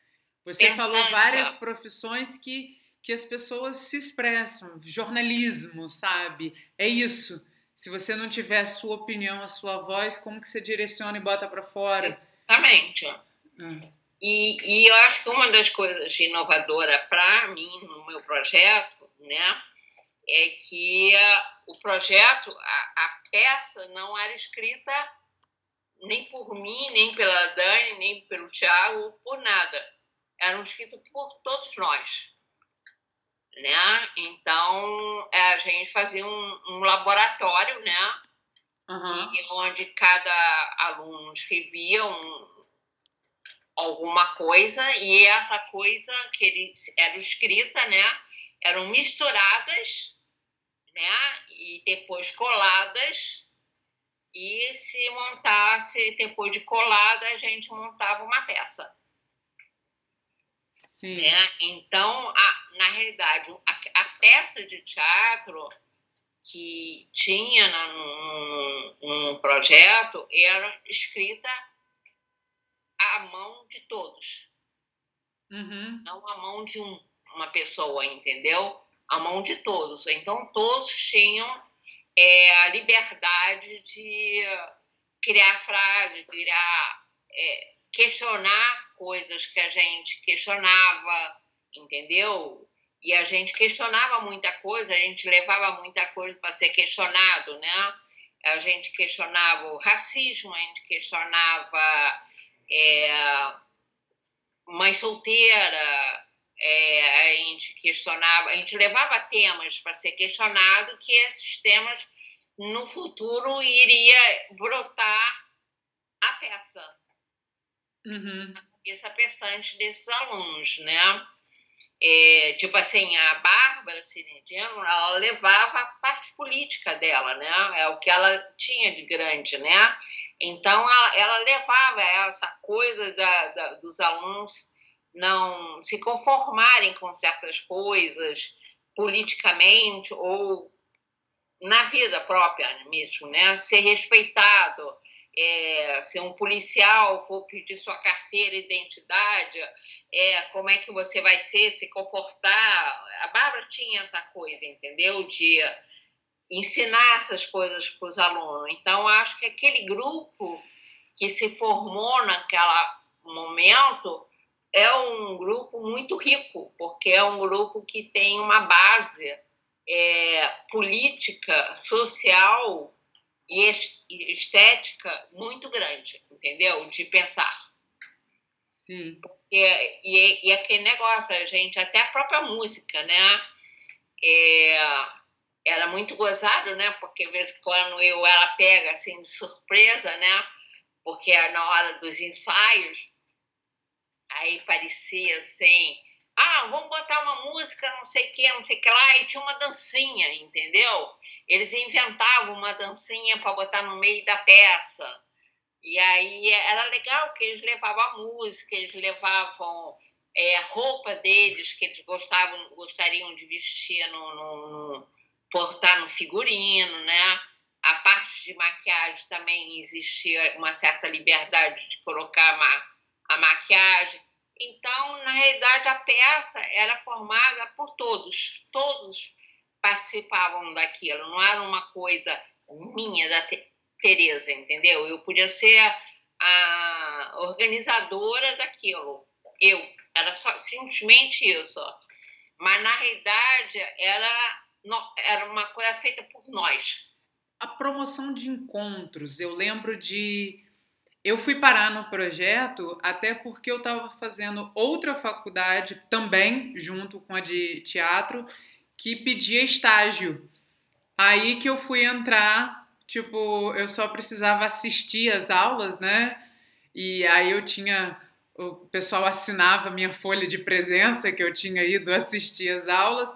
Você falou várias profissões que, que as pessoas se expressam, jornalismo, sabe? É isso se você não tiver a sua opinião, a sua voz, como que você direciona e bota para fora? Exatamente. Hum. E, e eu acho que uma das coisas inovadoras para mim no meu projeto, né, é que o projeto, a, a peça não era escrita nem por mim, nem pela Dani, nem pelo Tiago, por nada. Eram escritas por todos nós né? Então é, a gente fazia um, um laboratório, né? Uhum. Que, onde cada aluno escrevia um, alguma coisa e essa coisa que eles eram escrita, né? Eram misturadas, né? E depois coladas e se montasse depois de colada a gente montava uma peça. Sim. Né? Então, a, na realidade, a, a, peça de teatro que tinha no, no, no projeto era escrita à mão de todos. Uhum. Não à mão de um, uma pessoa, entendeu? À mão de todos. Então, todos tinham é, a liberdade de criar frases, criar, é, questionar coisas que a gente questionava, entendeu? E a gente questionava muita coisa, a gente levava muita coisa para ser questionado, né? A gente questionava o racismo, a gente questionava é, mãe solteira, é, a gente questionava, a gente levava temas para ser questionado que esses temas no futuro iria brotar a peça uhum. na pensante desses alunos, né? É, tipo assim, a Bárbara Cirindiano, ela levava a parte política dela, né? É o que ela tinha de grande, né? Então, ela, ela levava essa coisa da, da, dos alunos não se conformarem com certas coisas politicamente ou na vida própria mesmo, né? Ser respeitado, é, se um policial for pedir sua carteira, identidade, é, como é que você vai ser, se comportar. A Bárbara tinha essa coisa, entendeu? De ensinar essas coisas para os alunos. Então, acho que aquele grupo que se formou naquele momento é um grupo muito rico, porque é um grupo que tem uma base é, política, social e estética muito grande, entendeu? De pensar. Sim. Porque, e, e aquele negócio, a gente, até a própria música, né? É, era muito gozado, né? Porque, de vez em quando eu, ela pega assim de surpresa, né? Porque na hora dos ensaios, aí parecia assim ah, vamos botar uma música, não sei o que, não sei o que lá, e tinha uma dancinha, entendeu? Eles inventavam uma dancinha para botar no meio da peça. E aí era legal que eles levavam música, eles levavam é, roupa deles, que eles gostavam, gostariam de vestir no, no, no portar no figurino, né? A parte de maquiagem também existia uma certa liberdade de colocar a, a maquiagem. Então, na realidade, a peça era formada por todos, todos participavam daquilo, não era uma coisa minha, da Tereza, entendeu? Eu podia ser a organizadora daquilo, eu, era só, simplesmente isso. Mas, na realidade, era, era uma coisa feita por nós. A promoção de encontros, eu lembro de eu fui parar no projeto até porque eu estava fazendo outra faculdade também, junto com a de teatro, que pedia estágio. Aí que eu fui entrar, tipo, eu só precisava assistir as aulas, né? E aí eu tinha. O pessoal assinava minha folha de presença que eu tinha ido assistir as aulas,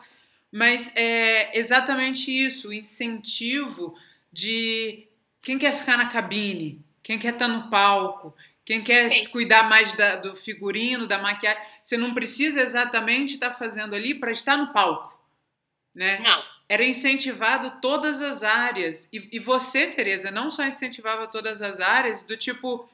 mas é exatamente isso, o incentivo de quem quer ficar na cabine, quem quer estar tá no palco, quem quer Sim. cuidar mais da, do figurino, da maquiagem. Você não precisa exatamente estar tá fazendo ali para estar no palco, né? Não. Era incentivado todas as áreas. E, e você, Tereza, não só incentivava todas as áreas, do tipo,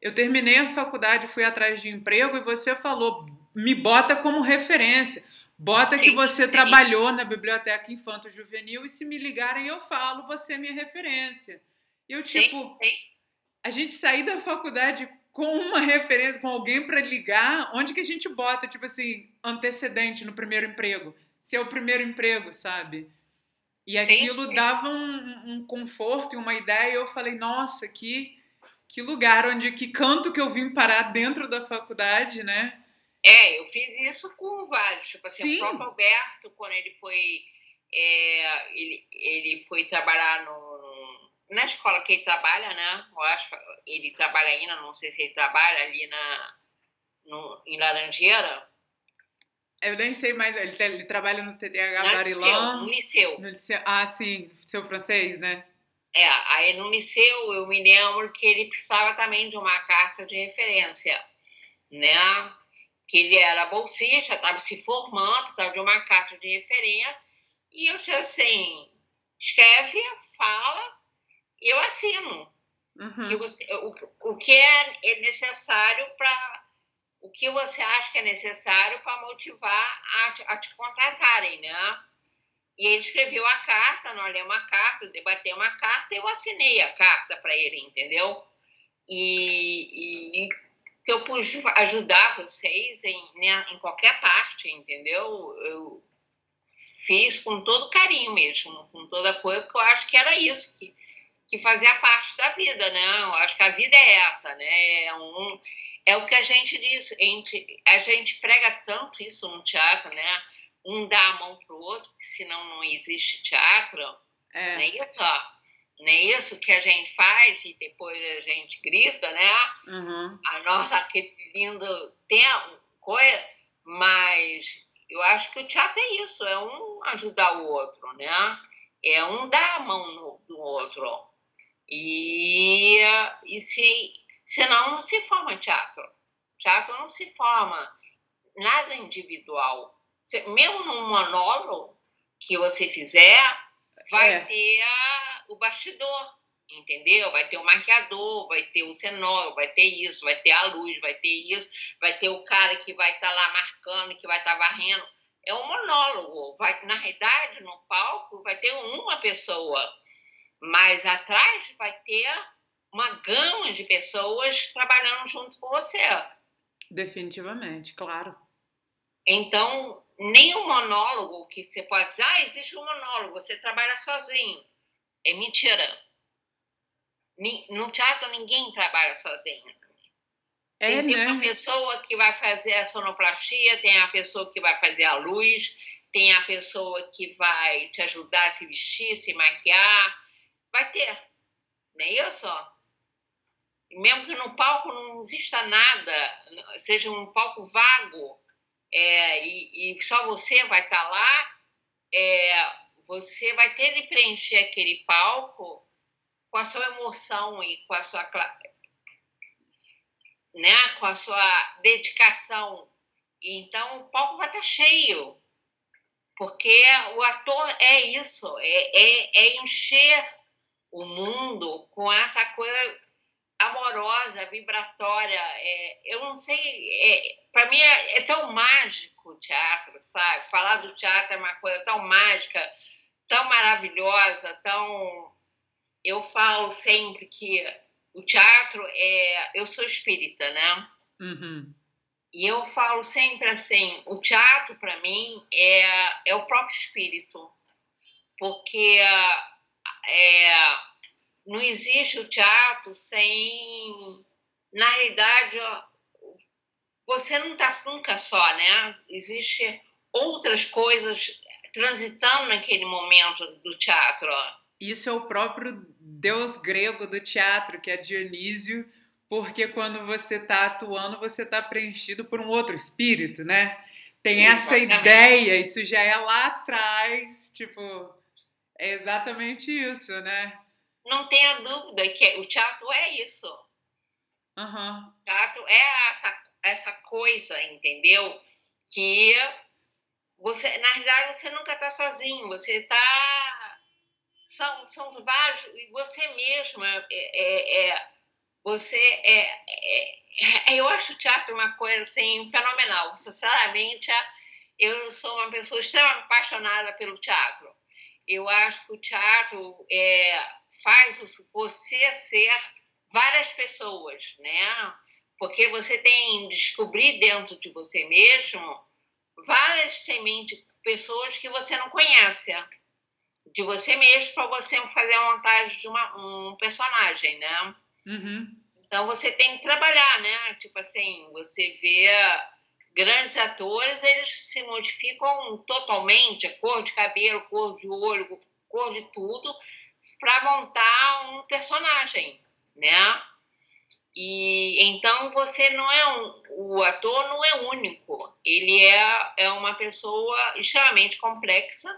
eu terminei a faculdade, fui atrás de emprego e você falou, me bota como referência. Bota sim, que você sim. trabalhou na biblioteca infanto juvenil e se me ligarem eu falo, você é minha referência. E eu, tipo, sim, a gente sair da faculdade com uma referência, com alguém para ligar, onde que a gente bota, tipo assim, antecedente no primeiro emprego? Se o primeiro emprego, sabe? E aquilo sim. dava um, um, conforto e uma ideia, e eu falei, nossa, que, que lugar, onde que canto que eu vim parar dentro da faculdade, né? É, eu fiz isso com vários, tipo assim, Sim. o próprio Alberto, quando ele foi, é, ele, ele foi trabalhar no, na escola que ele trabalha, né? Eu acho que ele trabalha ainda, não sei se ele trabalha ali na, no, em Laranjeira. Eu nem sei mais, ele, ele trabalha no TDH Barilão. No liceu. No liceu. Ah, sim, seu francês, né? É, aí no liceu eu me lembro que ele precisava também de uma carta de referência, né? Que ele era bolsista, estava se formando, precisava de uma carta de referência. E eu disse assim, escreve, fala, eu assino. Uhum. Que você, o, o que é necessário para. O que você acha que é necessário para motivar a te, a te contratarem, né? E ele escreveu a carta, nós lemos a carta, debatemos uma carta, eu assinei a carta para ele, entendeu? E, e eu pude ajudar vocês em, né, em qualquer parte, entendeu? Eu fiz com todo carinho mesmo, com toda coisa, porque eu acho que era isso que que fazia parte da vida, né? Eu acho que a vida é essa, né? É, um, é o que a gente diz, a gente, a gente prega tanto isso no teatro, né? Um dá a mão pro outro, porque senão não existe teatro. É. Não é isso? Não é isso que a gente faz e depois a gente grita, né? Uhum. A nossa, aquele lindo tempo, coisa, mas eu acho que o teatro é isso, é um ajudar o outro, né? É um dar a mão no, no outro. E, e se, senão não se forma teatro. Teatro não se forma nada individual. Mesmo num monólogo que você fizer, vai é. ter a, o bastidor, entendeu? Vai ter o maquiador, vai ter o cenógrafo, vai ter isso, vai ter a luz, vai ter isso, vai ter o cara que vai estar tá lá marcando, que vai estar tá varrendo. É um monólogo. Vai, na realidade, no palco, vai ter uma pessoa mas atrás vai ter uma gama de pessoas trabalhando junto com você. Definitivamente, claro. Então, nem o monólogo que você pode dizer, ah, existe um monólogo, você trabalha sozinho. É mentira. No teatro ninguém trabalha sozinho. É, tem, tem né? uma pessoa que vai fazer a sonoplastia, tem a pessoa que vai fazer a luz, tem a pessoa que vai te ajudar a se vestir, se maquiar. Vai ter. Não é isso? Mesmo que no palco não exista nada, seja um palco vago, é, e, e, só você vai estar tá lá, é, você vai ter de preencher aquele palco com a sua emoção e com a sua né, com a sua dedicação. Então o palco vai estar tá cheio, porque o ator é isso, é, é, é encher o mundo com essa coisa amorosa, vibratória. É, eu não sei, é, para mim é, é, tão mágico o teatro, sabe? Falar do teatro é uma coisa tão mágica, tão maravilhosa, tão. Eu falo sempre que o teatro é. Eu sou espírita, né? Uhum. E eu falo sempre assim: o teatro, para mim, é, é o próprio espírito. Porque é, não existe o teatro sem. Na realidade, você não está nunca só, né? Existem outras coisas transitando naquele momento do teatro. Isso é o próprio deus grego do teatro, que é Dionísio, porque quando você está atuando, você está preenchido por um outro espírito, né? Tem essa ideia, isso já é lá atrás, tipo, é exatamente isso, né? Não tenha dúvida que o teatro é isso. Uhum. O teatro é essa, essa coisa, entendeu? Que você, na realidade, você nunca está sozinho, você está. São, são vários, e você mesma é, é, é você é, é, é, eu acho o teatro uma coisa assim fenomenal. Sinceramente, eu sou uma pessoa extremamente apaixonada pelo teatro. Eu acho que o teatro é, faz você ser várias pessoas, né? Porque você tem descobrir dentro de você mesmo várias sementes, pessoas que você não conhece, de você mesmo para você fazer a montagem de uma, um personagem, né? Uhum. Então você tem que trabalhar, né? Tipo assim, você vê grandes atores, eles se modificam totalmente, a cor de cabelo, cor de olho, cor de tudo, para montar um personagem, né? E então você não é um, o ator não é único, ele é, é uma pessoa extremamente complexa,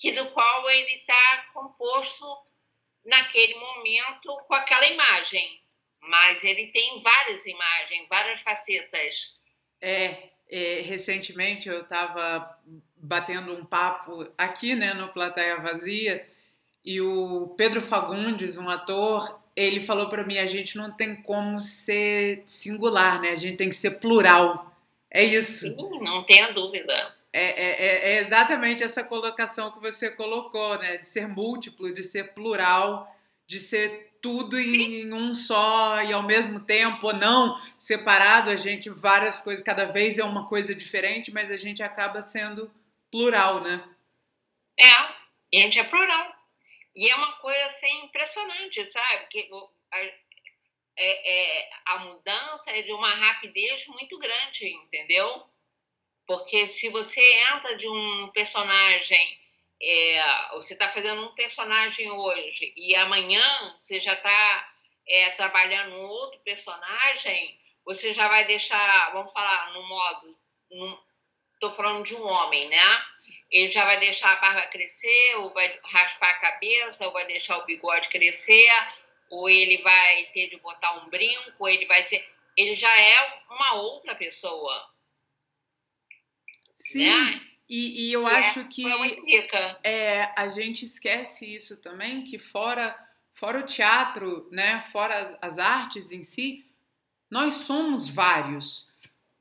que do qual ele está composto naquele momento com aquela imagem, mas ele tem várias imagens, várias facetas. É, é recentemente eu estava batendo um papo aqui, né, no Plateia Vazia e o Pedro Fagundes, um ator, ele falou para mim: a gente não tem como ser singular, né? A gente tem que ser plural. É isso. Sim, não tenha dúvida. É, é, é, é exatamente essa colocação que você colocou, né? De ser múltiplo, de ser plural, de ser tudo em, em, um só e ao mesmo tempo, ou não separado, a gente várias coisas, cada vez é uma coisa diferente, mas a gente acaba sendo plural, né? É, a gente é plural. E é uma coisa assim, impressionante, sabe? Que a, é, é, a mudança é de uma rapidez muito grande, entendeu? Porque se você entra de um personagem, é, você está fazendo um personagem hoje e amanhã você já está é, trabalhando um outro personagem, você já vai deixar, vamos falar no modo, estou falando de um homem, né? Ele já vai deixar a barba crescer, ou vai raspar a cabeça, ou vai deixar o bigode crescer, ou ele vai ter de botar um brinco, ou ele vai ser. Ele já é uma outra pessoa. Sim. Né? E, e eu é, acho que é, a gente esquece isso também, que fora, fora o teatro, né, fora as, as artes em si, nós somos vários.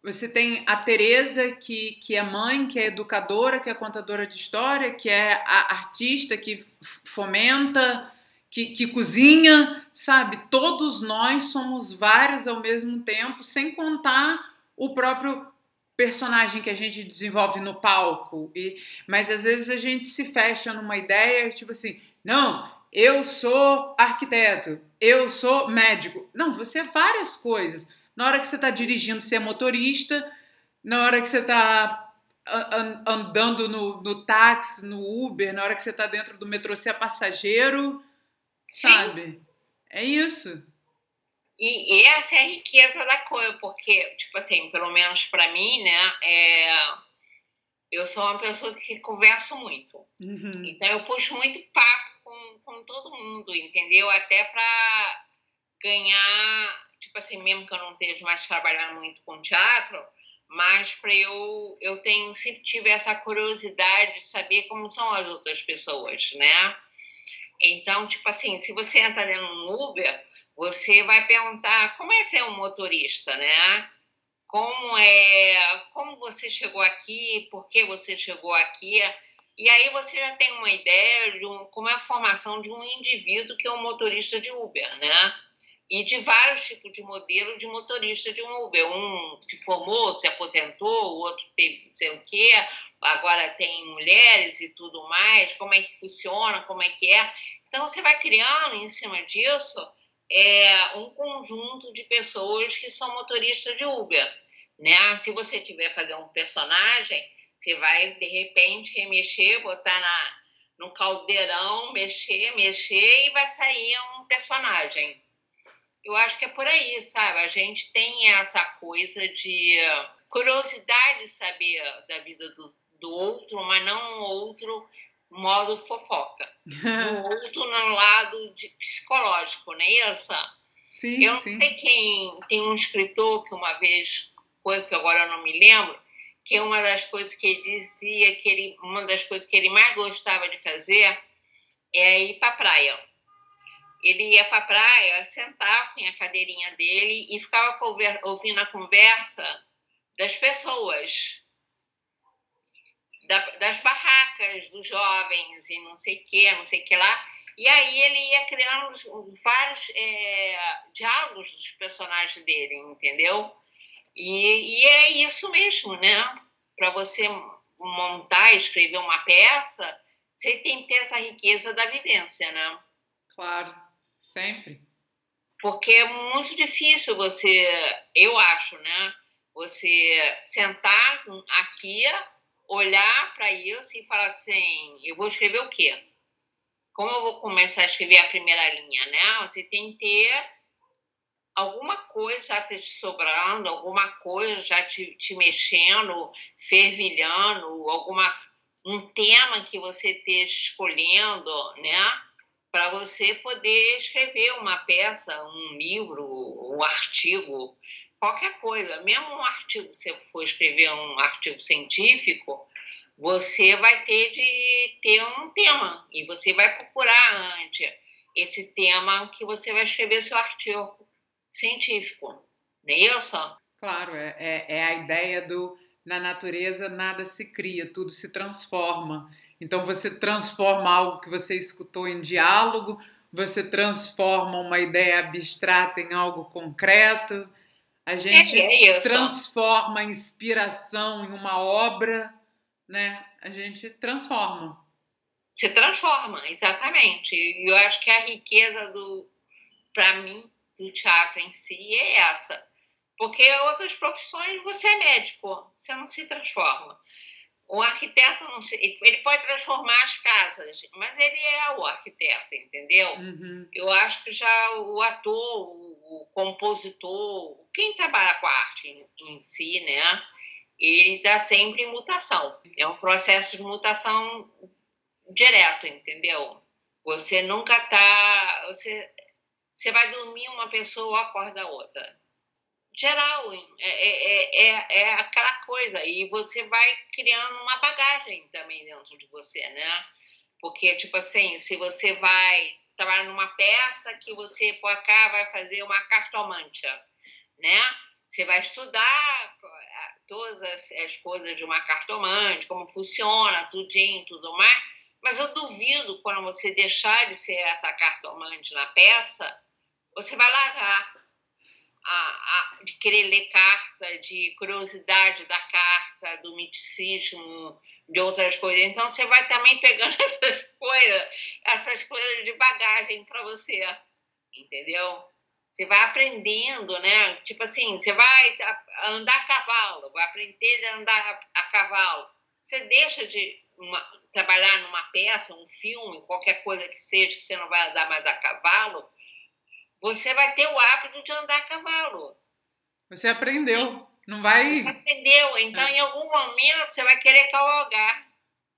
Você tem a Teresa, que, que é mãe, que é educadora, que é contadora de história, que é artista, que fomenta, que, que cozinha, sabe? Todos nós somos vários ao mesmo tempo, sem contar o próprio personagem que a gente desenvolve no palco. E, mas às vezes a gente se fecha numa ideia, tipo assim, não, eu sou arquiteto, eu sou médico. Não, você é várias coisas. Na hora que você está dirigindo, você é motorista, na hora que você está andando no, no táxi, no Uber, na hora que você está dentro do metrô, você é passageiro, Sim. sabe? É isso. E essa é a riqueza da coisa, porque, tipo assim, pelo menos para mim, né, é, eu sou uma pessoa que converso muito. Uhum. Então eu puxo muito papo com, com todo mundo, entendeu? Até para ganhar, tipo assim, mesmo que eu não esteja mais trabalhando muito com teatro, mas para eu, eu tenho, sempre tive essa curiosidade de saber como são as outras pessoas, né? Então, tipo assim, se você entra dentro de um Uber você vai perguntar como é ser um motorista, né? Como é, como você chegou aqui, por que você chegou aqui? E aí você já tem uma ideia de um, como é a formação de um indivíduo que é um motorista de Uber, né? E de vários tipos de modelo de motorista de um Uber. Um se formou, se aposentou, o outro teve não sei o quê, agora tem mulheres e tudo mais, como é que funciona, como é que é. Então você vai criando em cima disso é um conjunto de pessoas que são motoristas de Uber. Né? Se você tiver fazer um personagem, você vai de repente remexer, botar na, no caldeirão, mexer, mexer e vai sair um personagem. Eu acho que é por aí, sabe? A gente tem essa coisa de curiosidade de saber da vida do, do outro, mas não um outro modo fofoca. No outro, no lado de psicológico, não é isso? Sim, eu não sim. sei quem. Tem um escritor que uma vez, que agora eu não me lembro, que uma das coisas que ele dizia, que ele, uma das coisas que ele mais gostava de fazer é ir para a praia. Ele ia para a praia, sentava em a cadeirinha dele e ficava ouvindo a conversa das pessoas da, das barracas dos jovens e não sei o que, não sei o que lá. E aí ele ia criando vários é, diálogos dos personagens dele, entendeu? E, e é isso mesmo, né? Para você montar, escrever uma peça, você tem que ter essa riqueza da vivência, né? Claro, sempre. Porque é muito difícil você, eu acho, né? Você sentar aqui olhar para isso e falar assim: eu vou escrever o quê? Como eu vou começar a escrever a primeira linha, né? Você tem que ter alguma coisa já te sobrando, alguma coisa já te, te mexendo, fervilhando, alguma um tema que você esteja escolhendo, né? Para você poder escrever uma peça, um livro, um artigo qualquer coisa, mesmo um artigo, se você for escrever um artigo científico, você vai ter de ter um tema e você vai procurar antes esse tema que você vai escrever seu artigo científico, não é isso? Claro, é, é, é a ideia do na natureza nada se cria, tudo se transforma. Então você transforma algo que você escutou em diálogo, você transforma uma ideia abstrata em algo concreto, a gente é, é transforma a inspiração em uma obra, né? A gente transforma. Se transforma, exatamente. E eu acho que a riqueza do, para mim, do teatro em si é essa. Porque outras profissões, você é médico, você não se transforma. O arquiteto não se, ele pode transformar as casas, mas ele é o arquiteto, entendeu? Uhum. Eu acho que já o ator, o, o compositor, quem trabalha com a arte em, em si, né? Ele está sempre em mutação. É um processo de mutação direto, entendeu? Você nunca está. Você, você vai dormir uma pessoa acorda outra geral, é, é, é, é aquela coisa, e você vai criando uma bagagem também dentro de você, né? Porque, tipo assim, se você vai trabalhar numa peça que você por cá vai fazer uma cartomante, né? Você vai estudar todas as, as coisas de uma cartomante, como funciona, tudinho, tudo mais, mas eu duvido quando você deixar de ser essa cartomante na peça, você vai largar a, de querer ler carta, de curiosidade da carta, do miticismo, de outras coisas. Então você vai também pegando essas coisas, essas coisas de bagagem para você, entendeu? Você vai aprendendo, né? Tipo assim, você vai andar a cavalo, vai aprender a andar a cavalo. Você deixa de uma, trabalhar numa peça, um filme, qualquer coisa que seja, que você não vai andar mais a cavalo, você vai ter o hábito de andar a cavalo. Você aprendeu, não vai. Você aprendeu, então é. em algum momento você vai querer cavalgar,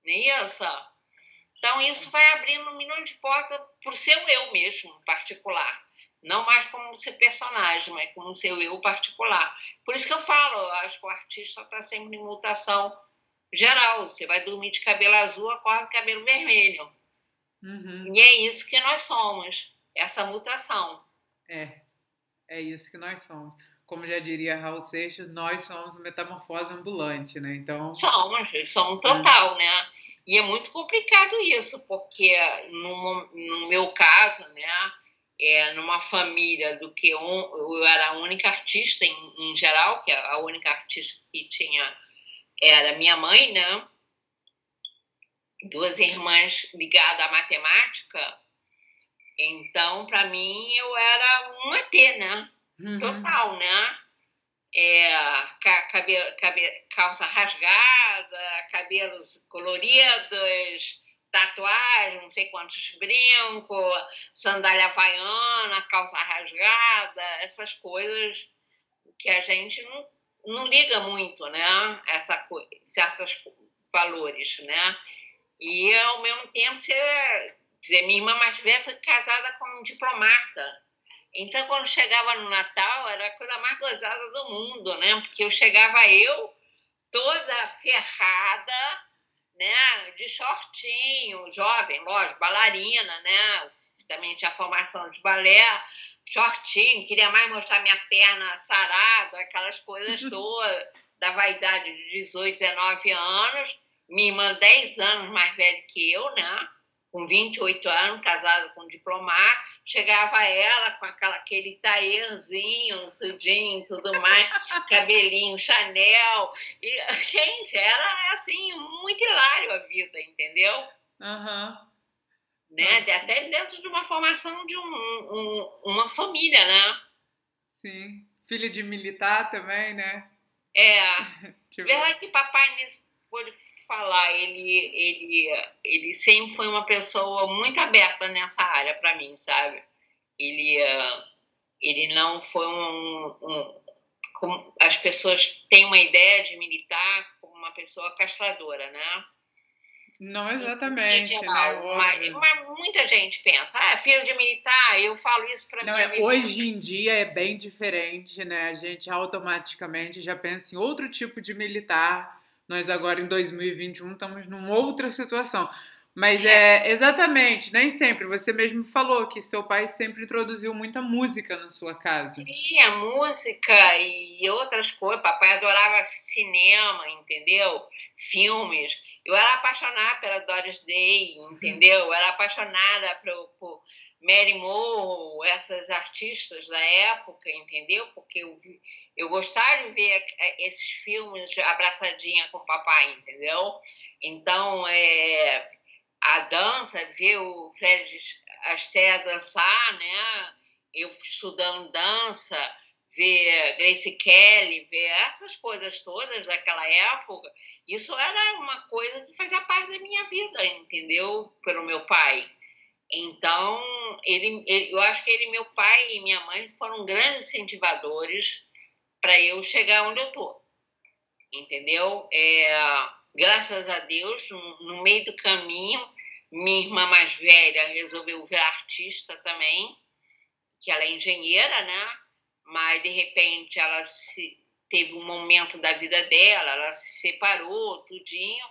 não é isso? Então isso vai abrindo um milhão de portas para o seu eu mesmo, particular. Não mais como ser personagem, mas como seu eu particular. Por isso que eu falo, acho que o artista está sempre em mutação geral. Você vai dormir de cabelo azul, acorda de cabelo vermelho. Uhum. E é isso que nós somos, essa mutação. É, é isso que nós somos. Como já diria Raul Seixas, nós somos metamorfose ambulante, né? Então... Somos, somos total, é. né? E é muito complicado isso, porque no, no meu caso, né? É, numa família do que um, eu era a única artista em, em geral, que é a única artista que tinha era minha mãe, né? Duas irmãs ligadas à matemática. Então, para mim, eu era um ET, né? Uhum. Total, né? É, cabelo, cabelo, calça rasgada, cabelos coloridos, tatuagem, não sei quantos brincos, sandália havaiana, calça rasgada, essas coisas que a gente não não liga muito, né? Essa certos valores, né? E ao mesmo tempo você dizer, minha irmã mais velha foi casada com um diplomata. Então, quando chegava no Natal, era a coisa mais gozada do mundo, né? Porque eu chegava eu toda ferrada, né? De shortinho, jovem, lógico, bailarina, né? Também tinha formação de balé shortinho, queria mais mostrar minha perna sarada, aquelas coisas todas, da vaidade de 18, 19 anos. Minha irmã, 10 anos mais velha que eu, né? Com 28 anos, casada com um diplomata, chegava ela com aquela, aquele taêzinho, tudinho, tudo mais, cabelinho Chanel. E, gente, era assim, muito hilário a vida, entendeu? Aham. Uhum né? Até dentro de uma formação de um, um, uma família, né? Sim. Filho de militar também, né? É. tipo... Verdade que papai pode falar, ele, ele, ele sempre foi uma pessoa muito aberta nessa área para mim, sabe? Ele, ele não foi um, um como as pessoas têm uma ideia de militar como uma pessoa castradora, né? Não exatamente, né? Mas, mas, muita gente pensa, ah, filho de militar, eu falo isso para mim. É, hoje em dia é bem diferente, né? A gente automaticamente já pensa em outro tipo de militar. Nós agora em 2021 estamos numa outra situação. Mas é. é exatamente, nem sempre. Você mesmo falou que seu pai sempre introduziu muita música na sua casa. Sim, a música e outras coisas. Papai adorava cinema, entendeu? Filmes. Eu era apaixonada pela Doris Day, entendeu? Eu era apaixonada por, por Mary Moore, essas artistas da época, entendeu? Porque eu, eu gostava de ver esses filmes abraçadinha com o papai, entendeu? Então, é, a dança, ver o Fred Astaire dançar, né? Eu estudando dança, ver Grace Kelly, ver essas coisas todas daquela época, isso era uma coisa que fazia parte da minha vida, entendeu? Pelo meu pai. Então, ele, ele, eu acho que ele, meu pai e minha mãe foram grandes incentivadores para eu chegar onde eu estou, entendeu? É, graças a Deus, no, no meio do caminho, minha irmã mais velha resolveu virar artista também, que ela é engenheira, né? Mas de repente ela se, teve um momento da vida dela, ela se separou, tudinho,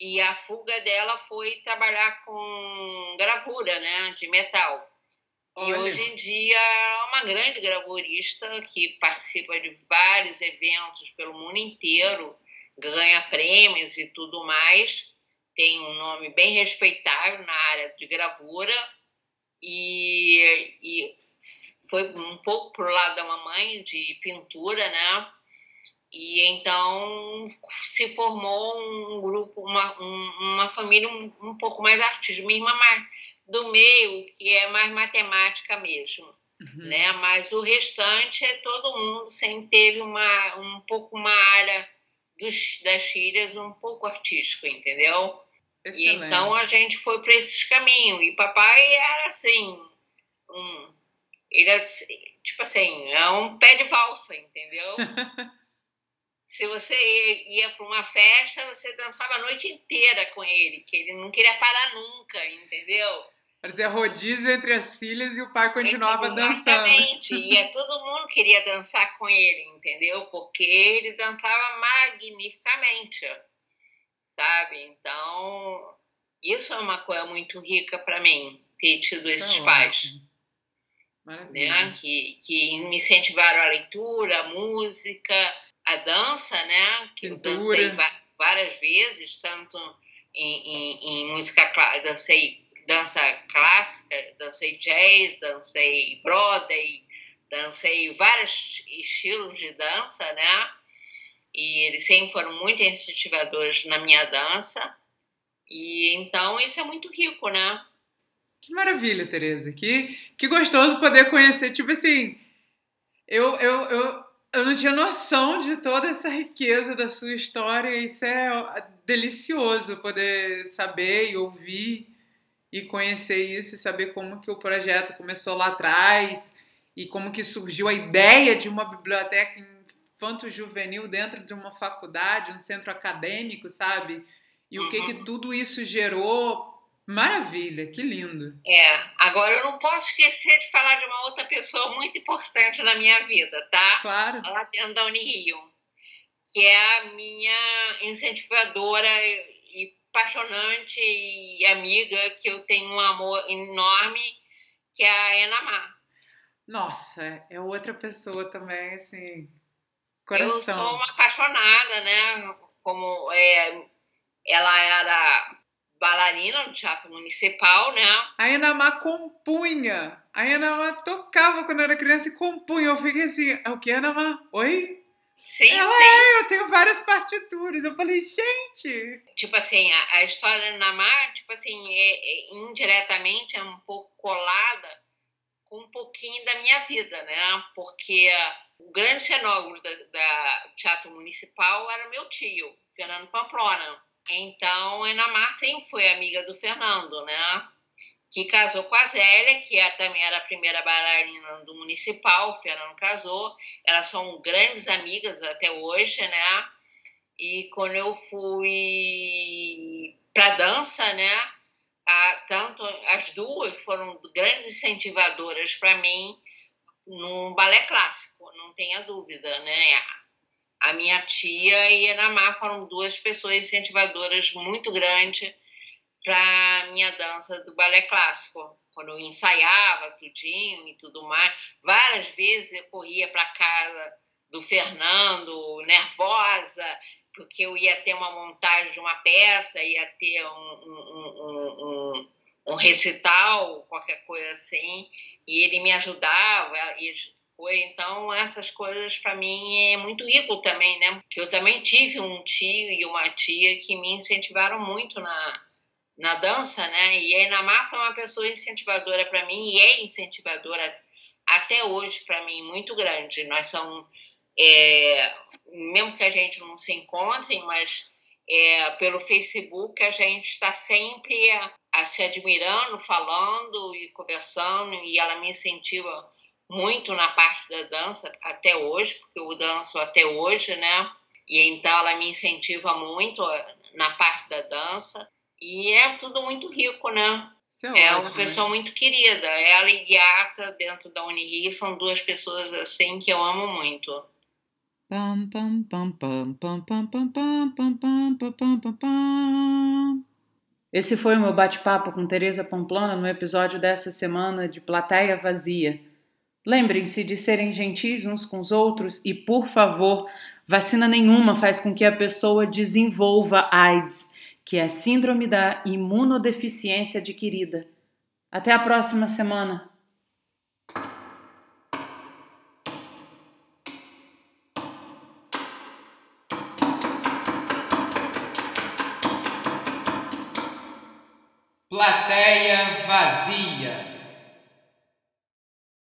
e a fuga dela foi trabalhar com gravura, né? De metal. Olha. E hoje em dia é uma grande gravurista que participa de vários eventos pelo mundo inteiro, ganha prêmios e tudo mais tem um nome bem respeitável na área de gravura e, e foi um pouco pro lado da mamãe de pintura, né? E então se formou um grupo, uma, um, uma família um, um, pouco mais artística, minha irmã mais do meio, que é mais matemática mesmo. Uhum. Né? Mas o restante é todo mundo sempre teve uma, um pouco uma área dos, das filhas um pouco artístico, entendeu? Excelente. E então a gente foi para esses caminhos. E papai era assim, um, ele era, tipo assim, é um pé de valsa, entendeu? Se você ia para uma festa, você dançava a noite inteira com ele, que ele não queria parar nunca, entendeu? Quer dizer, rodízio entre as filhas e o pai continuava Exatamente. dançando. Exatamente, e é, todo mundo queria dançar com ele, entendeu? Porque ele dançava magnificamente, sabe? Então, isso é uma coisa muito rica para mim, ter tido esses é pais. Né? Que, que me incentivaram a leitura, a música, a dança, né? Que Pintura. eu dancei várias vezes, tanto em, em, em música clássica, dancei dança clássica, dancei jazz, dancei Broadway, dancei vários estilos de dança, né? E eles sempre foram muito incentivadores na minha dança. E então isso é muito rico, né? Que maravilha, Tereza. Que, que gostoso poder conhecer. Tipo assim, eu, eu, eu, eu não tinha noção de toda essa riqueza da sua história. Isso é delicioso poder saber e ouvir e conhecer isso e saber como que o projeto começou lá atrás e como que surgiu a ideia de uma biblioteca infanto-juvenil dentro de uma faculdade, um centro acadêmico, sabe? E o que que uhum. tudo isso gerou. Maravilha, que lindo. É, agora eu não posso esquecer de falar de uma outra pessoa muito importante na minha vida, tá? Claro. Lá dentro da Unirio, que é a minha incentivadora e apaixonante e amiga que eu tenho um amor enorme, que é a Enamar. Nossa, é outra pessoa também, assim, coração. Eu sou uma apaixonada, né? Como é, ela era bailarina no Teatro Municipal, né? A Enamar compunha. A Enamar tocava quando eu era criança e compunha. Eu fiquei assim, é o que, Enamar? Oi? Sim, ela sim. é, eu tenho várias partituras. Eu falei, gente. Tipo assim, a, a história da Namá, tipo assim, é, é, indiretamente é um pouco colada com um pouquinho da minha vida, né? Porque o grande cenógrafo da, da Teatro Municipal era meu tio, Fernando Pamplona. Então, a Namar sempre foi amiga do Fernando, né? que casou com a Zélia, que é, também era a primeira bailarina do municipal, o Fernando casou. Elas são grandes amigas até hoje, né? E quando eu fui para dança, né? A, tanto as duas foram grandes incentivadoras para mim no balé clássico, não tenha dúvida, né? A minha tia e a Namá foram duas pessoas incentivadoras muito grandes para minha dança do balé clássico. Quando eu ensaiava tudinho e tudo mais, várias vezes eu corria para casa do Fernando, nervosa, porque eu ia ter uma montagem de uma peça, ia ter um, um, um, um recital, qualquer coisa assim, e ele me ajudava, e foi, então essas coisas para mim é muito rico também, né? Que eu também tive um tio e uma tia que me incentivaram muito na, na dança, né? E a Inamar foi uma pessoa incentivadora para mim e é incentivadora até hoje para mim muito grande. Nós somos, é, mesmo que a gente não se encontre, mas é, pelo Facebook a gente está sempre a, a se admirando, falando e conversando e ela me incentiva muito na parte da dança até hoje, porque eu danço até hoje, né? E então ela me incentiva muito na parte da dança. E é tudo muito rico, né? É, é, uma pessoa né? muito querida. Ela e Yaka, dentro da Unirio, são duas pessoas assim que eu amo muito. Esse foi o meu bate-papo com Teresa Pamplona no episódio dessa semana de Plateia Vazia. Lembrem-se de serem gentis uns com os outros e, por favor, vacina nenhuma faz com que a pessoa desenvolva AIDS, que é a Síndrome da Imunodeficiência Adquirida. Até a próxima semana! Plateia vazia.